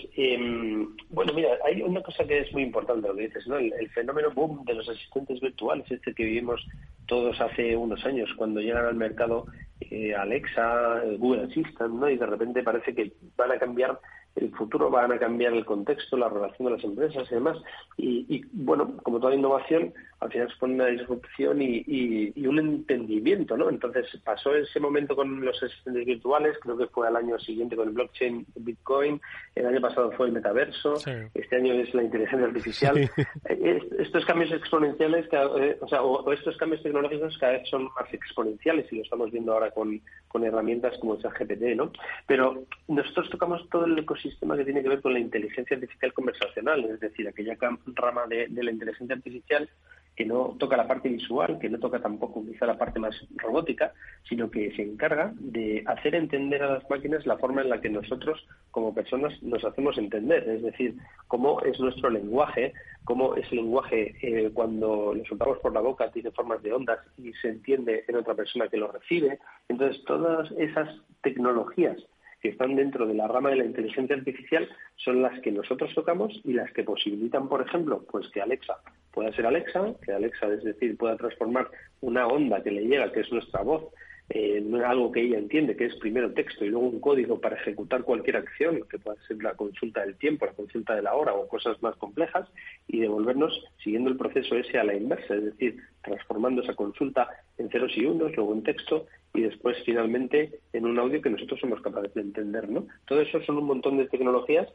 bueno, mira, hay una cosa que es muy importante lo que dices, ¿no? El, el, fenómeno boom de los asistentes virtuales, este que vivimos todos hace unos años, cuando llegan al mercado eh, Alexa, Google Assistant, ¿no? Y de repente parece que van a cambiar el futuro, van a cambiar el contexto, la relación de las empresas y demás. Y, bueno, como toda innovación, al final supone una disrupción y, un entendimiento, ¿no? Entonces pasó ese momento con los asistentes virtuales, creo que fue al año siguiente con el blockchain Bitcoin, el año pasado fue el metaverso, este año es la inteligencia artificial. Eh, estos cambios exponenciales, eh, o sea, o, estos cambios tecnológicos cada vez son más exponenciales y lo estamos viendo ahora con, con herramientas como el ChatGPT, ¿no? Pero nosotros tocamos todo el ecosistema que tiene que ver con la inteligencia artificial conversacional, es decir, aquella rama de, de la inteligencia artificial que no toca la parte visual, que no toca tampoco quizá la parte más robótica, sino que se encarga de hacer entender a las máquinas la forma en la que nosotros como personas nos hacemos entender, es decir, cómo es nuestro lenguaje, cómo ese lenguaje eh, cuando lo soltamos por la boca tiene formas de ondas y se entiende en otra persona que lo recibe. Entonces, todas esas tecnologías que están dentro de la rama de la inteligencia artificial son las que nosotros tocamos y las que posibilitan, por ejemplo, pues que Alexa pueda ser Alexa, que Alexa, es decir, pueda transformar una onda que le llega, que es nuestra voz, en algo que ella entiende, que es primero texto y luego un código para ejecutar cualquier acción, que pueda ser la consulta del tiempo, la consulta de la hora o cosas más complejas, y devolvernos siguiendo el proceso ese a la inversa, es decir, transformando esa consulta en ceros y unos, luego en texto y después finalmente en un audio que nosotros somos capaces de entender, ¿no? Todo eso son un montón de tecnologías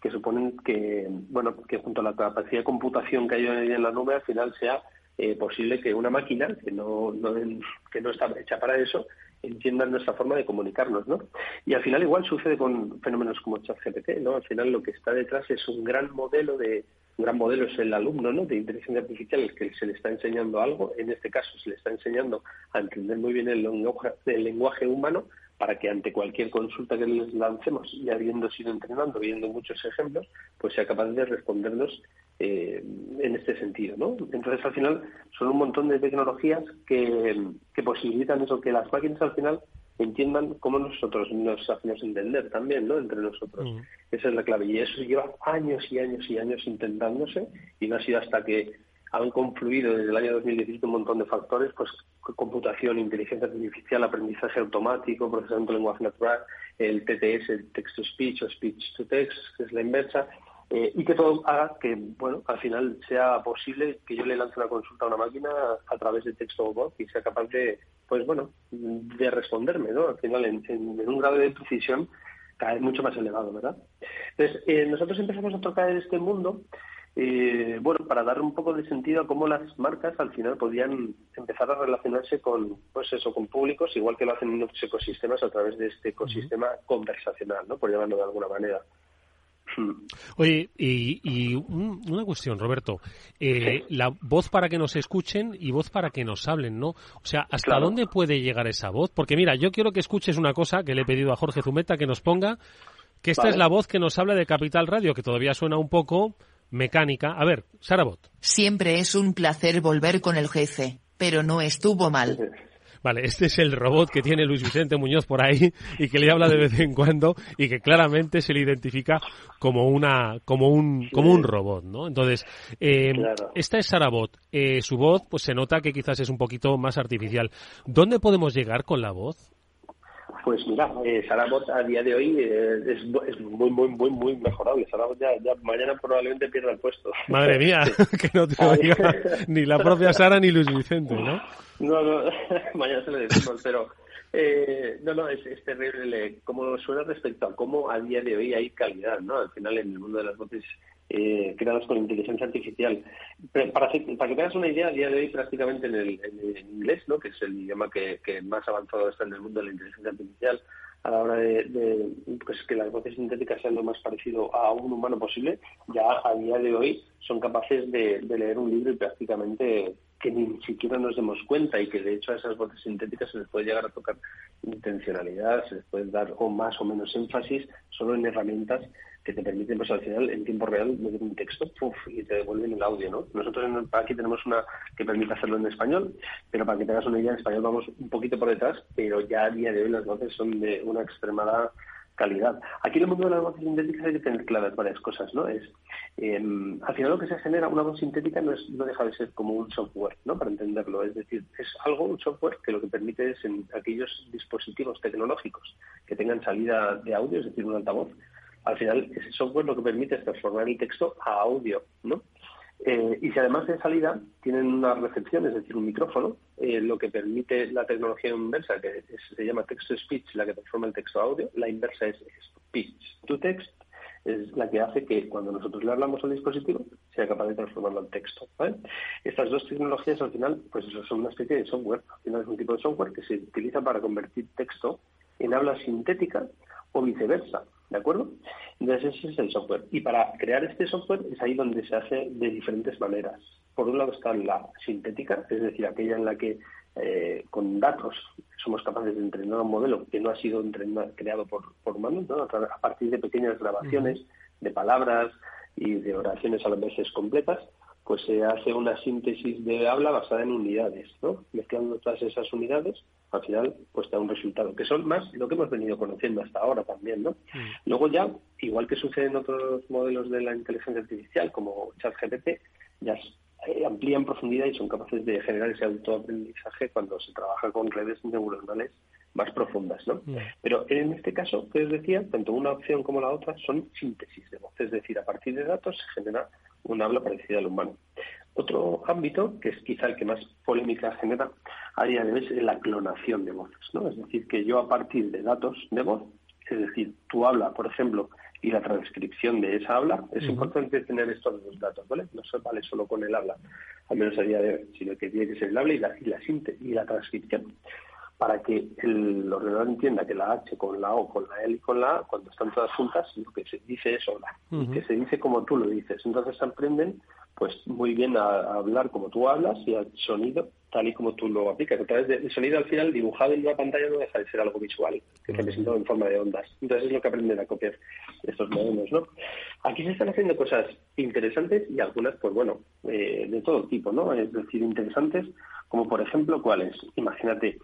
que suponen que, bueno, que junto a la capacidad de computación que hay en la nube al final sea eh, posible que una máquina que no, no, que no está hecha para eso entienda nuestra forma de comunicarnos, ¿no? Y al final igual sucede con fenómenos como ChatGPT, ¿no? Al final lo que está detrás es un gran modelo de, gran modelo es el alumno ¿no? de inteligencia artificial, que se le está enseñando algo, en este caso se le está enseñando a entender muy bien el lenguaje, el lenguaje humano para que ante cualquier consulta que les lancemos y habiendo sido entrenando, viendo muchos ejemplos, pues sea capaz de respondernos eh, en este sentido, ¿no? Entonces, al final, son un montón de tecnologías que, que posibilitan eso, que las máquinas al final entiendan cómo nosotros nos hacemos entender también, ¿no? Entre nosotros. Mm. Esa es la clave. Y eso lleva años y años y años intentándose y no ha sido hasta que han confluido desde el año 2017 un montón de factores, pues computación, inteligencia artificial, aprendizaje automático, procesamiento de lenguaje natural, el TTS, el text-to-speech o speech-to-text, que es la inversa, eh, y que todo haga que, bueno, al final sea posible que yo le lance una consulta a una máquina a través de texto o voz y sea capaz de, pues bueno, de responderme, ¿no? Al final, en, un grado de precisión cada vez mucho más elevado, ¿verdad? Entonces, eh, nosotros empezamos a tocar este mundo, eh, bueno, para dar un poco de sentido a cómo las marcas al final podían empezar a relacionarse con, pues eso, con públicos, igual que lo hacen en otros ecosistemas a través de este ecosistema conversacional, ¿no? Por llamarlo de alguna manera. Oye, y, una cuestión, Roberto. Eh, la voz para que nos escuchen y voz para que nos hablen, ¿no? O sea, ¿hasta dónde puede llegar esa voz? Porque mira, yo quiero que escuches una cosa que le he pedido a Jorge Zumeta que nos ponga, que esta es la voz que nos habla de Capital Radio, que todavía suena un poco mecánica. A ver, Sarabot. Siempre es un placer volver con el jefe, pero no estuvo mal. Vale, este es el robot que tiene Luis Vicente Muñoz por ahí y que le habla de vez en cuando y que claramente se le identifica como una como un como un robot, ¿no? Entonces, eh, esta es Sarabot. Eh, su voz, pues se nota que quizás es un poquito más artificial. ¿Dónde podemos llegar con la voz? Pues mira, eh, Sarabot a día de hoy eh, es, es, muy, muy, muy, muy mejorable. Sarabot ya, ya mañana probablemente pierda el puesto. Madre mía, que no te oiga ni la propia Sara ni Luis Vicente, ¿no? No, no, mañana se lo decimos, pero eh, no, no, es, es terrible cómo suena respecto a cómo a día de hoy hay calidad, ¿no? Al final en el mundo de las voces eh, creados con inteligencia artificial. para, que tengas una idea, a día de hoy prácticamente en el, inglés, ¿no? que es el idioma que, más avanzado está en el mundo de la inteligencia artificial, a la hora de, pues que las voces sintéticas sean lo más parecido a un humano posible, ya a día de hoy son capaces de, leer un libro y prácticamente que ni siquiera nos demos cuenta y que de hecho a esas voces sintéticas se les puede llegar a tocar intencionalidad, se les puede dar o más o menos énfasis solo en herramientas que te permiten, pues al final, en tiempo real, meter un texto y te devuelven el audio, ¿no? Nosotros aquí tenemos una que permite hacerlo en español, pero para que tengas una idea, en español vamos un poquito por detrás, pero ya a día de hoy las voces son de una extremada calidad. Aquí en el mundo de las voces sintéticas hay que tener claras varias cosas, ¿no? Es, em, al final lo que se genera, una voz sintética no, es, no deja de ser como un software, ¿no? Para entenderlo. Es decir, es algo, un software que lo que permite es en aquellos dispositivos tecnológicos que tengan salida de audio, es decir, un altavoz, al final ese software lo que permite es transformar el texto a audio, ¿no? Eh, y si además de salida tienen una recepción, es decir, un micrófono, eh, lo que permite la tecnología inversa, que se llama text-to-speech, la que transforma el texto a audio, la inversa es speech-to-text, es la que hace que cuando nosotros le hablamos al dispositivo sea capaz de transformarlo en texto. Estas dos tecnologías al final pues eso son una especie de software. Al final es un tipo de software que se utiliza para convertir texto en habla sintética o viceversa. ¿De acuerdo? Entonces ese es el software. Y para crear este software es ahí donde se hace de diferentes maneras. Por un lado está la sintética, es decir, aquella en la que eh, con datos somos capaces de entrenar un modelo que no ha sido creado por, por humanos, ¿no? a partir de pequeñas grabaciones de palabras y de oraciones a veces completas, pues se hace una síntesis de habla basada en unidades, ¿no? Mezclando todas esas unidades, al final, pues da un resultado, que son más lo que hemos venido conociendo hasta ahora también, ¿no? Mm. Luego ya, igual que sucede en otros modelos de la inteligencia artificial, como ChatGPT, ya eh, amplían profundidad y son capaces de generar ese autoaprendizaje cuando se trabaja con redes neuronales más profundas, ¿no? Mm. Pero en este caso, que os decía, tanto una opción como la otra son síntesis de voz, es decir, a partir de datos se genera un habla parecida al humano. Otro ámbito, que es quizá el que más polémica genera a día de hoy, es la clonación de voces. ¿no? Es decir, que yo a partir de datos de voz, es decir, tu habla, por ejemplo, y la transcripción de esa habla, es importante tener estos dos datos, ¿vale? No se vale solo con el habla, al menos a día de hoy, sino que tiene que ser el habla y la, y la, y la transcripción. Para que el ordenador entienda que la H con la O, con la L y con la A, cuando están todas juntas, lo que se dice es hola, y que se dice como tú lo dices. Entonces aprenden pues muy bien a, hablar como tú hablas y al sonido tal y como tú lo aplicas. A través del sonido al final dibujado en una pantalla no deja de ser algo visual, que se presenta en forma de ondas. Entonces es lo que aprenden a copiar estos modelos, ¿no? Aquí se están haciendo cosas interesantes y algunas, pues bueno, eh, de todo tipo, ¿no? Es decir, interesantes, como por ejemplo, ¿cuáles? Imagínate,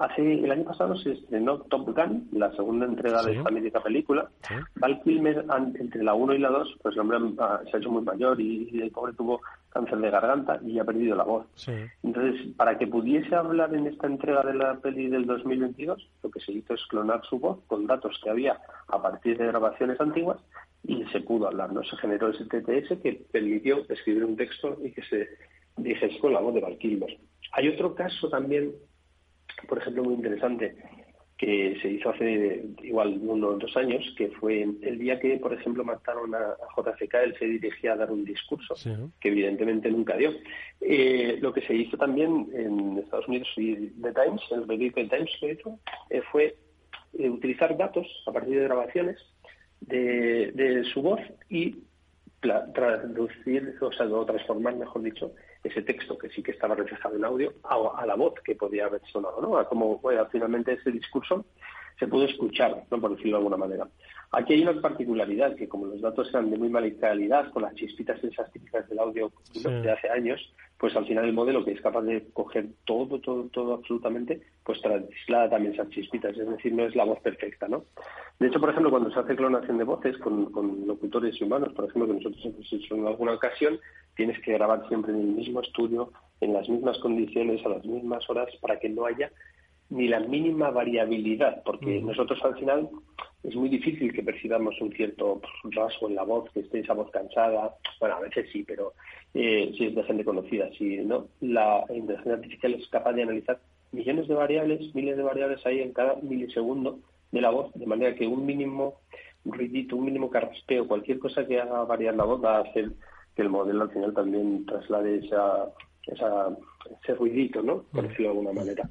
Hace el año pasado se estrenó Top Gun, la segunda entrega de esta mítica película. Val Kilmer, entre la 1 y la 2, pues el hombre se ha hecho muy mayor y, el pobre tuvo cáncer de garganta y ha perdido la voz. Entonces, para que pudiese hablar en esta entrega de la peli del 2022, lo que se hizo es clonar su voz con datos que había a partir de grabaciones antiguas y se pudo hablar. No se generó ese TTS que permitió escribir un texto y que se dijese con la voz de Val Kilmer. Hay otro caso también por ejemplo, muy interesante que se hizo hace igual unos dos años, que fue el día que, por ejemplo, mataron a, JFK, él se dirigía a dar un discurso, que evidentemente nunca dio. Eh, lo que se hizo también en Estados Unidos y The Times, el periódico The Times, lo hizo, eh, fue eh, utilizar datos a partir de grabaciones de, de su voz y traducir, o sea, o transformar, mejor dicho, ese texto que sí que estaba reflejado en audio a, la voz que podía haber sonado, ¿no? A cómo finalmente ese discurso se pudo escuchar, ¿no? por decirlo de alguna manera. Aquí hay una particularidad, que como los datos eran de muy mala calidad, con las chispitas esas típicas del audio de hace años, pues al final el modelo que es capaz de coger todo, todo, todo absolutamente, pues traslada también esas chispitas, es decir, no es la voz perfecta, ¿no? De hecho, por ejemplo, cuando se hace clonación de voces con, con locutores humanos, por ejemplo, que nosotros hemos hecho en alguna ocasión, tienes que grabar siempre en el mismo estudio, en las mismas condiciones, a las mismas horas, para que no haya ni la mínima variabilidad, porque nosotros al final es muy difícil que percibamos un cierto rasgo en la voz, que esté esa voz cansada, bueno, a veces sí, pero eh, si es de gente conocida, si no, la inteligencia artificial es capaz de analizar millones de variables, miles de variables ahí en cada milisegundo de la voz, de manera que un mínimo ruidito, un mínimo carraspeo, cualquier cosa que haga variar la voz va a hacer que el modelo al final también traslade esa, esa, ese ruidito, ¿no? Por decirlo de alguna manera.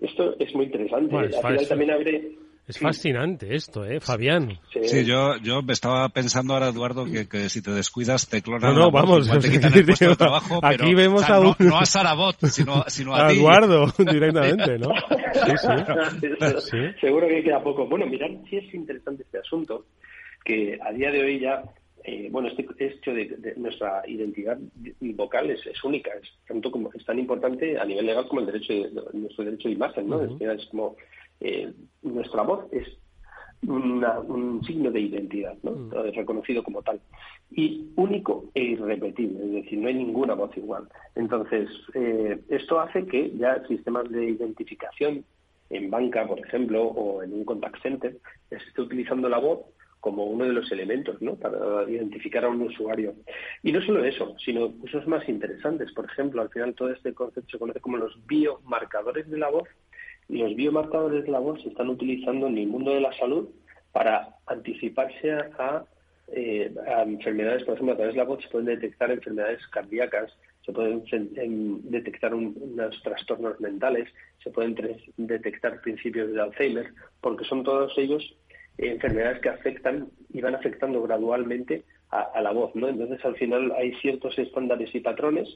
Esto es muy interesante. Al final también abre es fascinante esto, ¿eh, Fabián? Sí, yo, yo me estaba pensando ahora, Eduardo, que, si te descuidas te clonan. No, no, vamos. te quitan el puesto de trabajo, aquí vemos a un... no, a Sarabot, sino, sino a, a Eduardo, directamente, ¿no? Sí, sí. Seguro que queda poco. Bueno, mirad sí es interesante este asunto, que a día de hoy ya eh, bueno, este hecho de, nuestra identidad vocal es, única, es tanto como es tan importante a nivel legal como el derecho de, nuestro derecho de imagen, ¿no? es, como eh, nuestra voz es un signo de identidad, ¿no? Mm. reconocido como tal y único e irrepetible, es decir, no hay ninguna voz igual. Entonces, eh, esto hace que ya sistemas de identificación en banca, por ejemplo, o en un contact center, esté utilizando la voz como uno de los elementos ¿no? para identificar a un usuario. Y no solo eso, sino usos más interesantes. Por ejemplo, al final todo este concepto se conoce como los biomarcadores de la voz. Los biomarcadores de la voz se están utilizando en el mundo de la salud para anticiparse a, eh, enfermedades. Por ejemplo, a través de la voz se pueden detectar enfermedades cardíacas, se pueden detectar unos trastornos mentales, se pueden detectar principios de Alzheimer, porque son todos ellos enfermedades que afectan y van afectando gradualmente a, la voz, ¿no? Entonces, al final hay ciertos estándares y patrones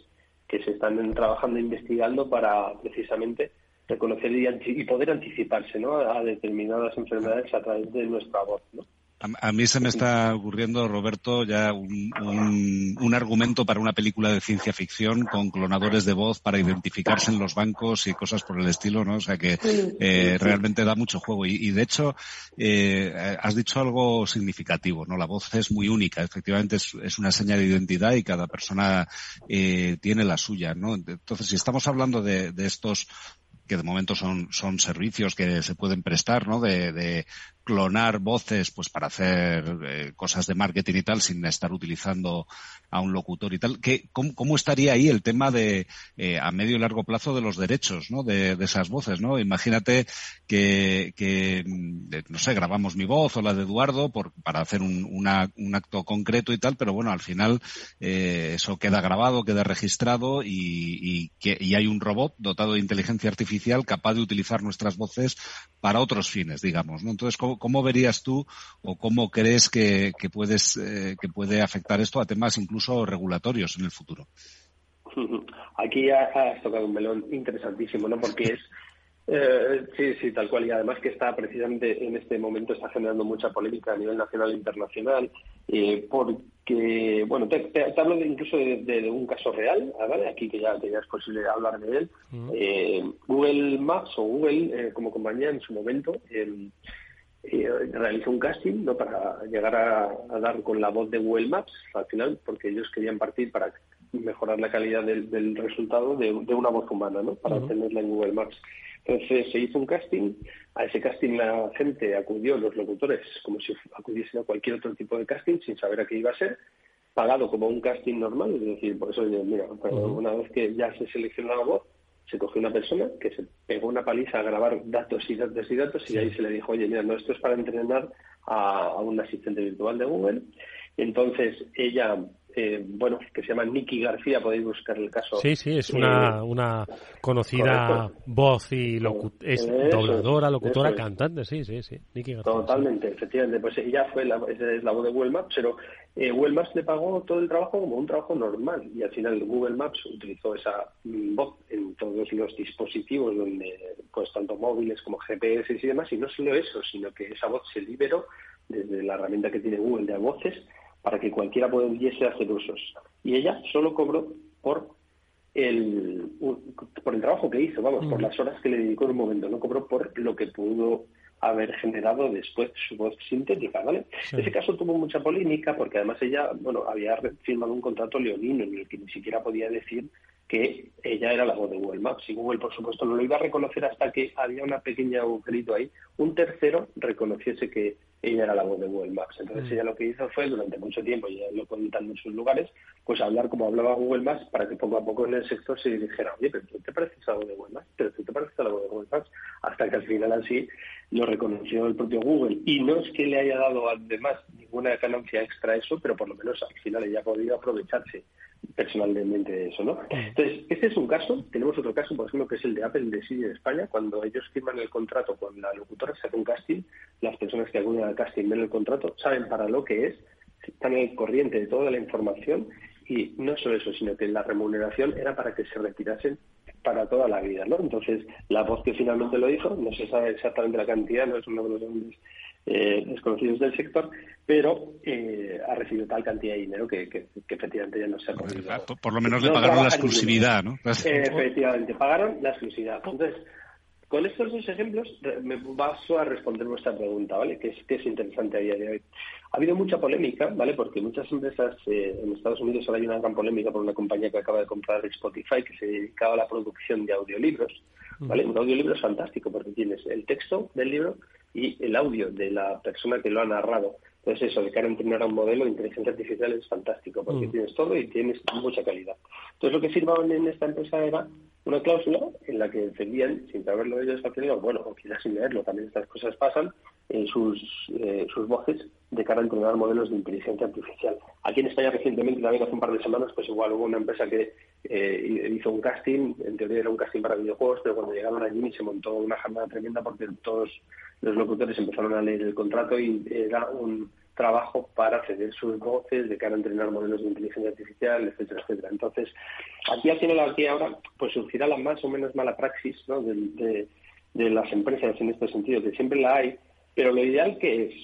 que se están trabajando e investigando para precisamente reconocer y, poder anticiparse ¿no? a determinadas enfermedades a través de nuestra voz. ¿no? A, mí se me está ocurriendo, Roberto, ya un, un, argumento para una película de ciencia ficción con clonadores de voz para identificarse en los bancos y cosas por el estilo, ¿no? O sea que eh, realmente da mucho juego. Y, de hecho, eh, has dicho algo significativo, ¿no? La voz es muy única, efectivamente es, es una señal de identidad y cada persona eh, tiene la suya, ¿no? Entonces, si estamos hablando de, de estos que de momento son, son servicios que se pueden prestar, ¿no? De, de, clonar voces pues para hacer eh, cosas de marketing y tal sin estar utilizando a un locutor y tal. ¿Qué, cómo, estaría ahí el tema de eh, a medio y largo plazo de los derechos ¿no? de, esas voces? ¿no? Imagínate que, mm, no sé, grabamos mi voz o la de Eduardo por, para hacer un, un acto concreto y tal, pero bueno, al final eh, eso queda grabado, queda registrado y, y, que, y hay un robot dotado de inteligencia artificial capaz de utilizar nuestras voces para otros fines, digamos. ¿no? Entonces, ¿cómo, ¿cómo, verías tú o cómo crees que, que puedes, eh, que puede afectar esto a temas incluso regulatorios en el futuro? Aquí has tocado un melón interesantísimo, ¿no? Porque es eh, sí, sí, tal cual. Y además que está precisamente en este momento está generando mucha polémica a nivel nacional e internacional, eh, porque, bueno, te, hablo incluso de, un caso real, ¿vale? Aquí que ya, ya es posible hablar de él. Eh, Google Maps o Google como compañía en su momento realizó un casting ¿no? para llegar a, dar con la voz de Google Maps al final, porque ellos querían partir para mejorar la calidad del, resultado de, una voz humana, ¿no? Para tenerla en Google Maps. Entonces se hizo un casting, a ese casting la gente acudió, los locutores, como si acudiesen a cualquier otro tipo de casting sin saber a qué iba a ser, pagado como un casting normal, es decir, por eso, mira, una vez que ya se seleccionó la voz, se cogió una persona que se pegó una paliza a grabar datos y datos y datos y ahí se le dijo, oye, mira, no, esto es para entrenar a, a un asistente virtual de Google. Entonces ella eh, bueno, que se llama Nicky García, podéis buscar el caso. Sí, sí, es una, eh, una conocida voz y es dobladora, locutora, cantante, sí, sí, sí, Nicky García. Totalmente, efectivamente, pues ella fue la, es la voz de Google Maps, pero eh, Google Maps le pagó todo el trabajo como un trabajo normal y al final Google Maps utilizó esa mm, voz en todos los dispositivos, donde pues tanto móviles como GPS y demás, y no solo eso, sino que esa voz se liberó desde la herramienta que tiene Google de voces para que cualquiera pudiese hacer usos. Y ella solo cobró por el, por el trabajo que hizo, vamos, por las horas que le dedicó en un momento, no cobró por lo que pudo haber generado después su voz sintética, ¿vale? Ese caso tuvo mucha polémica porque además ella, bueno, había firmado un contrato leonino en el que ni siquiera podía decir que ella era la voz de Google Maps. Y Google, por supuesto, no lo iba a reconocer hasta que había una pequeña agujerito ahí. Un tercero reconociese que ella era la voz de Google Maps. Entonces mm. ella lo que hizo fue, durante mucho tiempo, y ya lo contando en sus lugares, pues hablar como hablaba Google Maps para que poco a poco en el sector se dijera, oye, pero tú te pareces a la voz de Google Maps, pero tú te pareces a la voz de Google Maps, hasta que al final así lo reconoció el propio Google. Y no es que le haya dado además ninguna ganancia extra a eso, pero por lo menos al final ella ha podido aprovecharse personalmente de eso, ¿no? Mm. Entonces, este es un caso. Tenemos otro caso, por ejemplo, que es el de Apple de Siri de España. Cuando ellos firman el contrato con la locutora, se hace un casting, las personas que acuden al casting ven el contrato, saben para lo que es, están en el corriente de toda la información y no solo eso, sino que la remuneración era para que se retirasen para toda la vida, ¿no? Entonces, la voz que finalmente lo hizo, no se sabe exactamente la cantidad, no es uno de los grandes eh, desconocidos del sector, pero eh, ha recibido tal cantidad de dinero que, efectivamente ya no se ha podido. Por, lo menos le pagaron la exclusividad, ¿no? efectivamente, pagaron la exclusividad. Entonces, con estos dos ejemplos me paso a responder vuestra pregunta, ¿vale? Que es, que es interesante a día de hoy. Ha habido mucha polémica, ¿vale? Porque muchas empresas eh, en Estados Unidos ahora hay una gran polémica por una compañía que acaba de comprar Spotify que se dedicaba a la producción de audiolibros, ¿vale? Un audiolibro es fantástico porque tienes el texto del libro y el audio de la persona que lo ha narrado. Entonces eso, de cara a entrenar a un modelo de inteligencia artificial es fantástico porque tienes todo y tienes mucha calidad. Entonces lo que firmaban en esta empresa era una cláusula en la que defendían, sin saberlo ellos al bueno, o quizás sin leerlo, también estas cosas pasan, sus, eh, sus voces de cara a entrenar modelos de inteligencia artificial. Aquí en España recientemente, también hace un par de semanas, pues igual hubo una empresa que eh, hizo un casting, en teoría era un casting para videojuegos, pero cuando llegaron allí se montó una jornada tremenda porque todos los locutores empezaron a leer el contrato y era un trabajo para ceder sus voces de cara a entrenar modelos de inteligencia artificial, etcétera, etcétera. Entonces, aquí final, aquí ahora, pues surgirá la más o menos mala praxis ¿no? de, de, las empresas en este sentido, que siempre la hay, pero lo ideal que es,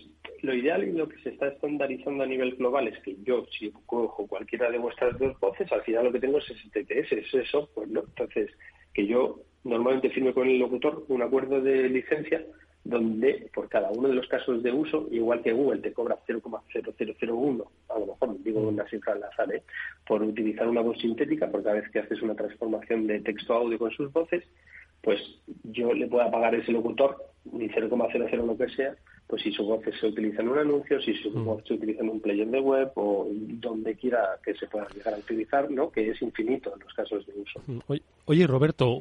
lo ideal y lo que se está estandarizando a nivel global es que yo, si cojo cualquiera de vuestras dos voces, al final lo que tengo es ese TTS, ese software, ¿no? Entonces, que yo normalmente firme con el locutor un acuerdo de licencia donde por cada uno de los casos de uso, igual que Google te cobra 0,0001, a lo mejor digo una cifra al azar, ¿eh? por utilizar una voz sintética, por cada vez que haces una transformación de texto a audio con sus voces, pues yo le pueda pagar a ese locutor, ni 0,00 lo que sea, pues si su voz se utiliza en un anuncio, si su Mm. voz se utiliza en un player de web o donde quiera que se pueda llegar a utilizar, ¿no? Que es infinito en los casos de uso. Oye, oye, Roberto,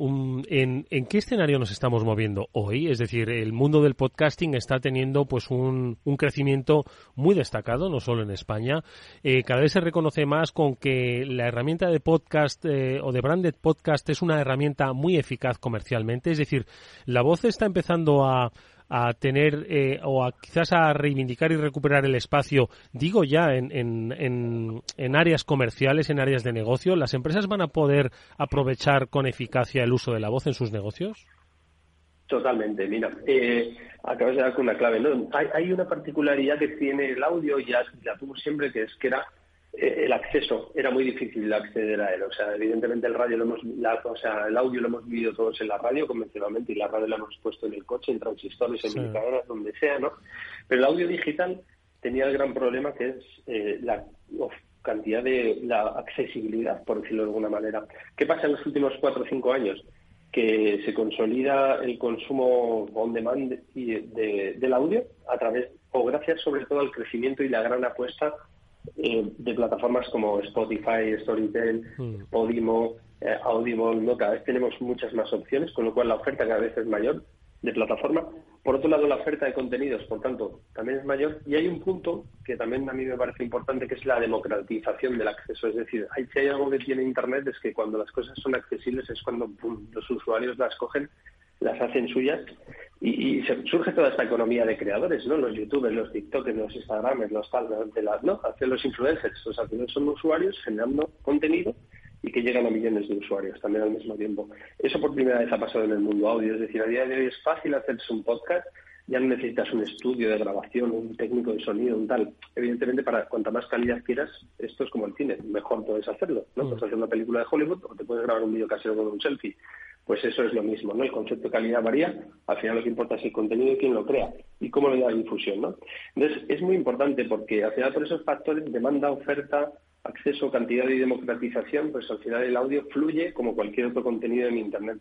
¿en, en qué escenario nos estamos moviendo hoy? Es decir, el mundo del podcasting está teniendo pues un, un crecimiento muy destacado, no solo en España. Eh, cada vez se reconoce más con que la herramienta de podcast eh, o de branded podcast es una herramienta muy eficaz comercialmente. Es decir, la voz está empezando a a tener eh, o a quizás a reivindicar y recuperar el espacio, digo ya en, en, en, en áreas comerciales, en áreas de negocio, ¿las empresas van a poder aprovechar con eficacia el uso de la voz en sus negocios? Totalmente, mira, eh, acabas de dar con una clave. Hay, hay una particularidad que tiene el audio, ya la tuvo siempre, que es que era el acceso, era muy difícil de acceder a él. O sea, evidentemente el radio lo hemos, la- o sea, el audio lo hemos vivido todos en la radio convencionalmente, y la radio la hemos puesto en el coche, en transistores, en Sí. donde sea, ¿no? Pero el audio digital tenía el gran problema que es eh, la of- cantidad de la accesibilidad, por decirlo de alguna manera. ¿Qué pasa en los últimos cuatro o cinco años? que se consolida el consumo on demand y de- del audio a través o gracias sobre todo al crecimiento y la gran apuesta eh, de plataformas como Spotify, Storytel, Podimo, eh, Audible, ¿no? cada vez tenemos muchas más opciones, con lo cual la oferta cada vez es mayor de plataforma. Por otro lado, la oferta de contenidos, por tanto, también es mayor. Y hay un punto que también a mí me parece importante, que es la democratización del acceso. Es decir, hay, si hay algo que tiene Internet es que cuando las cosas son accesibles es cuando pum, los usuarios las cogen, las hacen suyas y, y se- surge toda esta economía de creadores, ¿no? Los youtubers, los tiktokers, los instagramers, los tal, de las, ¿no? Hacen los influencers. O sea, son usuarios generando contenido y que llegan a millones de usuarios también al mismo tiempo. Eso por primera vez ha pasado en el mundo audio, es decir, a día de hoy es fácil hacerse un podcast, ya no necesitas un estudio de grabación, un técnico de sonido, un tal. Evidentemente, para cuanta más calidad quieras, esto es como el cine, mejor puedes hacerlo, ¿no? Puedes hacer una película de Hollywood o te puedes grabar un vídeo casero con un selfie. Pues eso es lo mismo, ¿no? El concepto de calidad varía, al final lo que importa es el contenido y quién lo crea y cómo le da difusión, ¿no? Entonces, es muy importante porque al final por esos factores, demanda, oferta, acceso, cantidad y democratización, pues al final el audio fluye como cualquier otro contenido en Internet.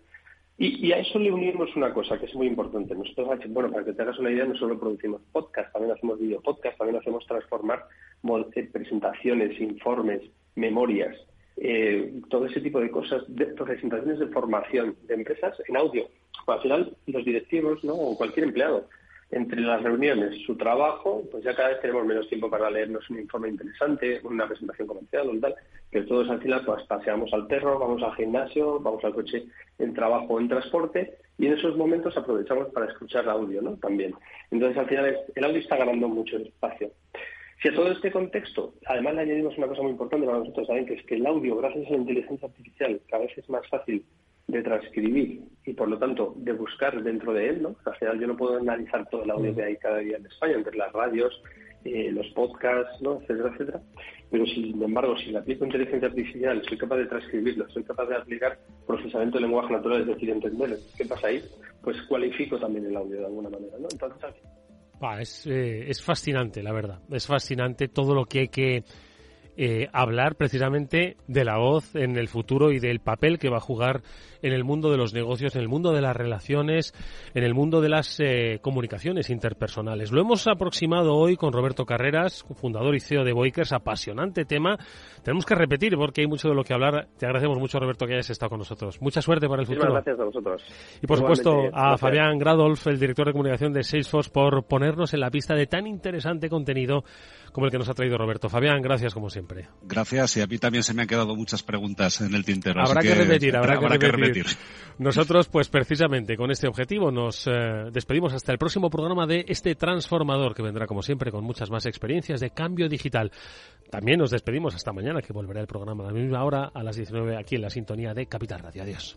Y, y a eso le unimos una cosa que es muy importante. Nosotros, bueno, para que te hagas una idea, no solo producimos podcast, también hacemos video podcast, también hacemos transformar eh, presentaciones, informes, memorias, eh, todo ese tipo de cosas, de presentaciones de formación de empresas en audio. Al final, los directivos, ¿no? o cualquier empleado, entre las reuniones, su trabajo, pues ya cada vez tenemos menos tiempo para leernos un informe interesante, una presentación comercial o tal, que todos al final pues paseamos al perro, vamos al gimnasio, vamos al coche en trabajo o en transporte y en esos momentos aprovechamos para escuchar audio, ¿no? También. Entonces al final el audio está ganando mucho espacio. Si a todo este contexto, además le añadimos una cosa muy importante para nosotros también, que es que el audio, gracias a la inteligencia artificial, cada vez es más fácil de transcribir y por lo tanto de buscar dentro de él, ¿no? Al final yo no puedo analizar todo el audio que hay cada día en España, entre las radios, eh, los podcasts, ¿no? etcétera, etcétera. Pero sin embargo, si le aplico inteligencia artificial, soy capaz de transcribirlo, soy capaz de aplicar procesamiento de lenguaje natural, es decir, entender qué pasa ahí, pues cualifico también el audio de alguna manera, ¿no? Entonces, es, eh, es fascinante, la verdad. Es fascinante todo lo que hay que eh, hablar precisamente de la voz en el futuro y del papel que va a jugar en el mundo de los negocios, en el mundo de las relaciones, en el mundo de las eh, comunicaciones interpersonales. Lo hemos aproximado hoy con Roberto Carreras, fundador y CEO de Boikers, apasionante tema. Tenemos que repetir porque hay mucho de lo que hablar. Te agradecemos mucho, Roberto, que hayas estado con nosotros. Mucha suerte para el futuro. gracias a vosotros. Y por Igualmente, supuesto a gracias. Fabián Gradolf, el director de comunicación de Salesforce, por ponernos en la pista de tan interesante contenido como el que nos ha traído Roberto. Fabián, gracias como siempre. Gracias y a mí también se me han quedado muchas preguntas en el tintero. así Habrá que, repetir, habrá, habrá que, que repetir. Nosotros, pues precisamente con este objetivo, nos eh, despedimos hasta el próximo programa de este transformador que vendrá como siempre con muchas más experiencias de cambio digital. También nos despedimos hasta mañana que volverá el programa a la misma hora a las 19 aquí en la sintonía de Capital Radio. Adiós.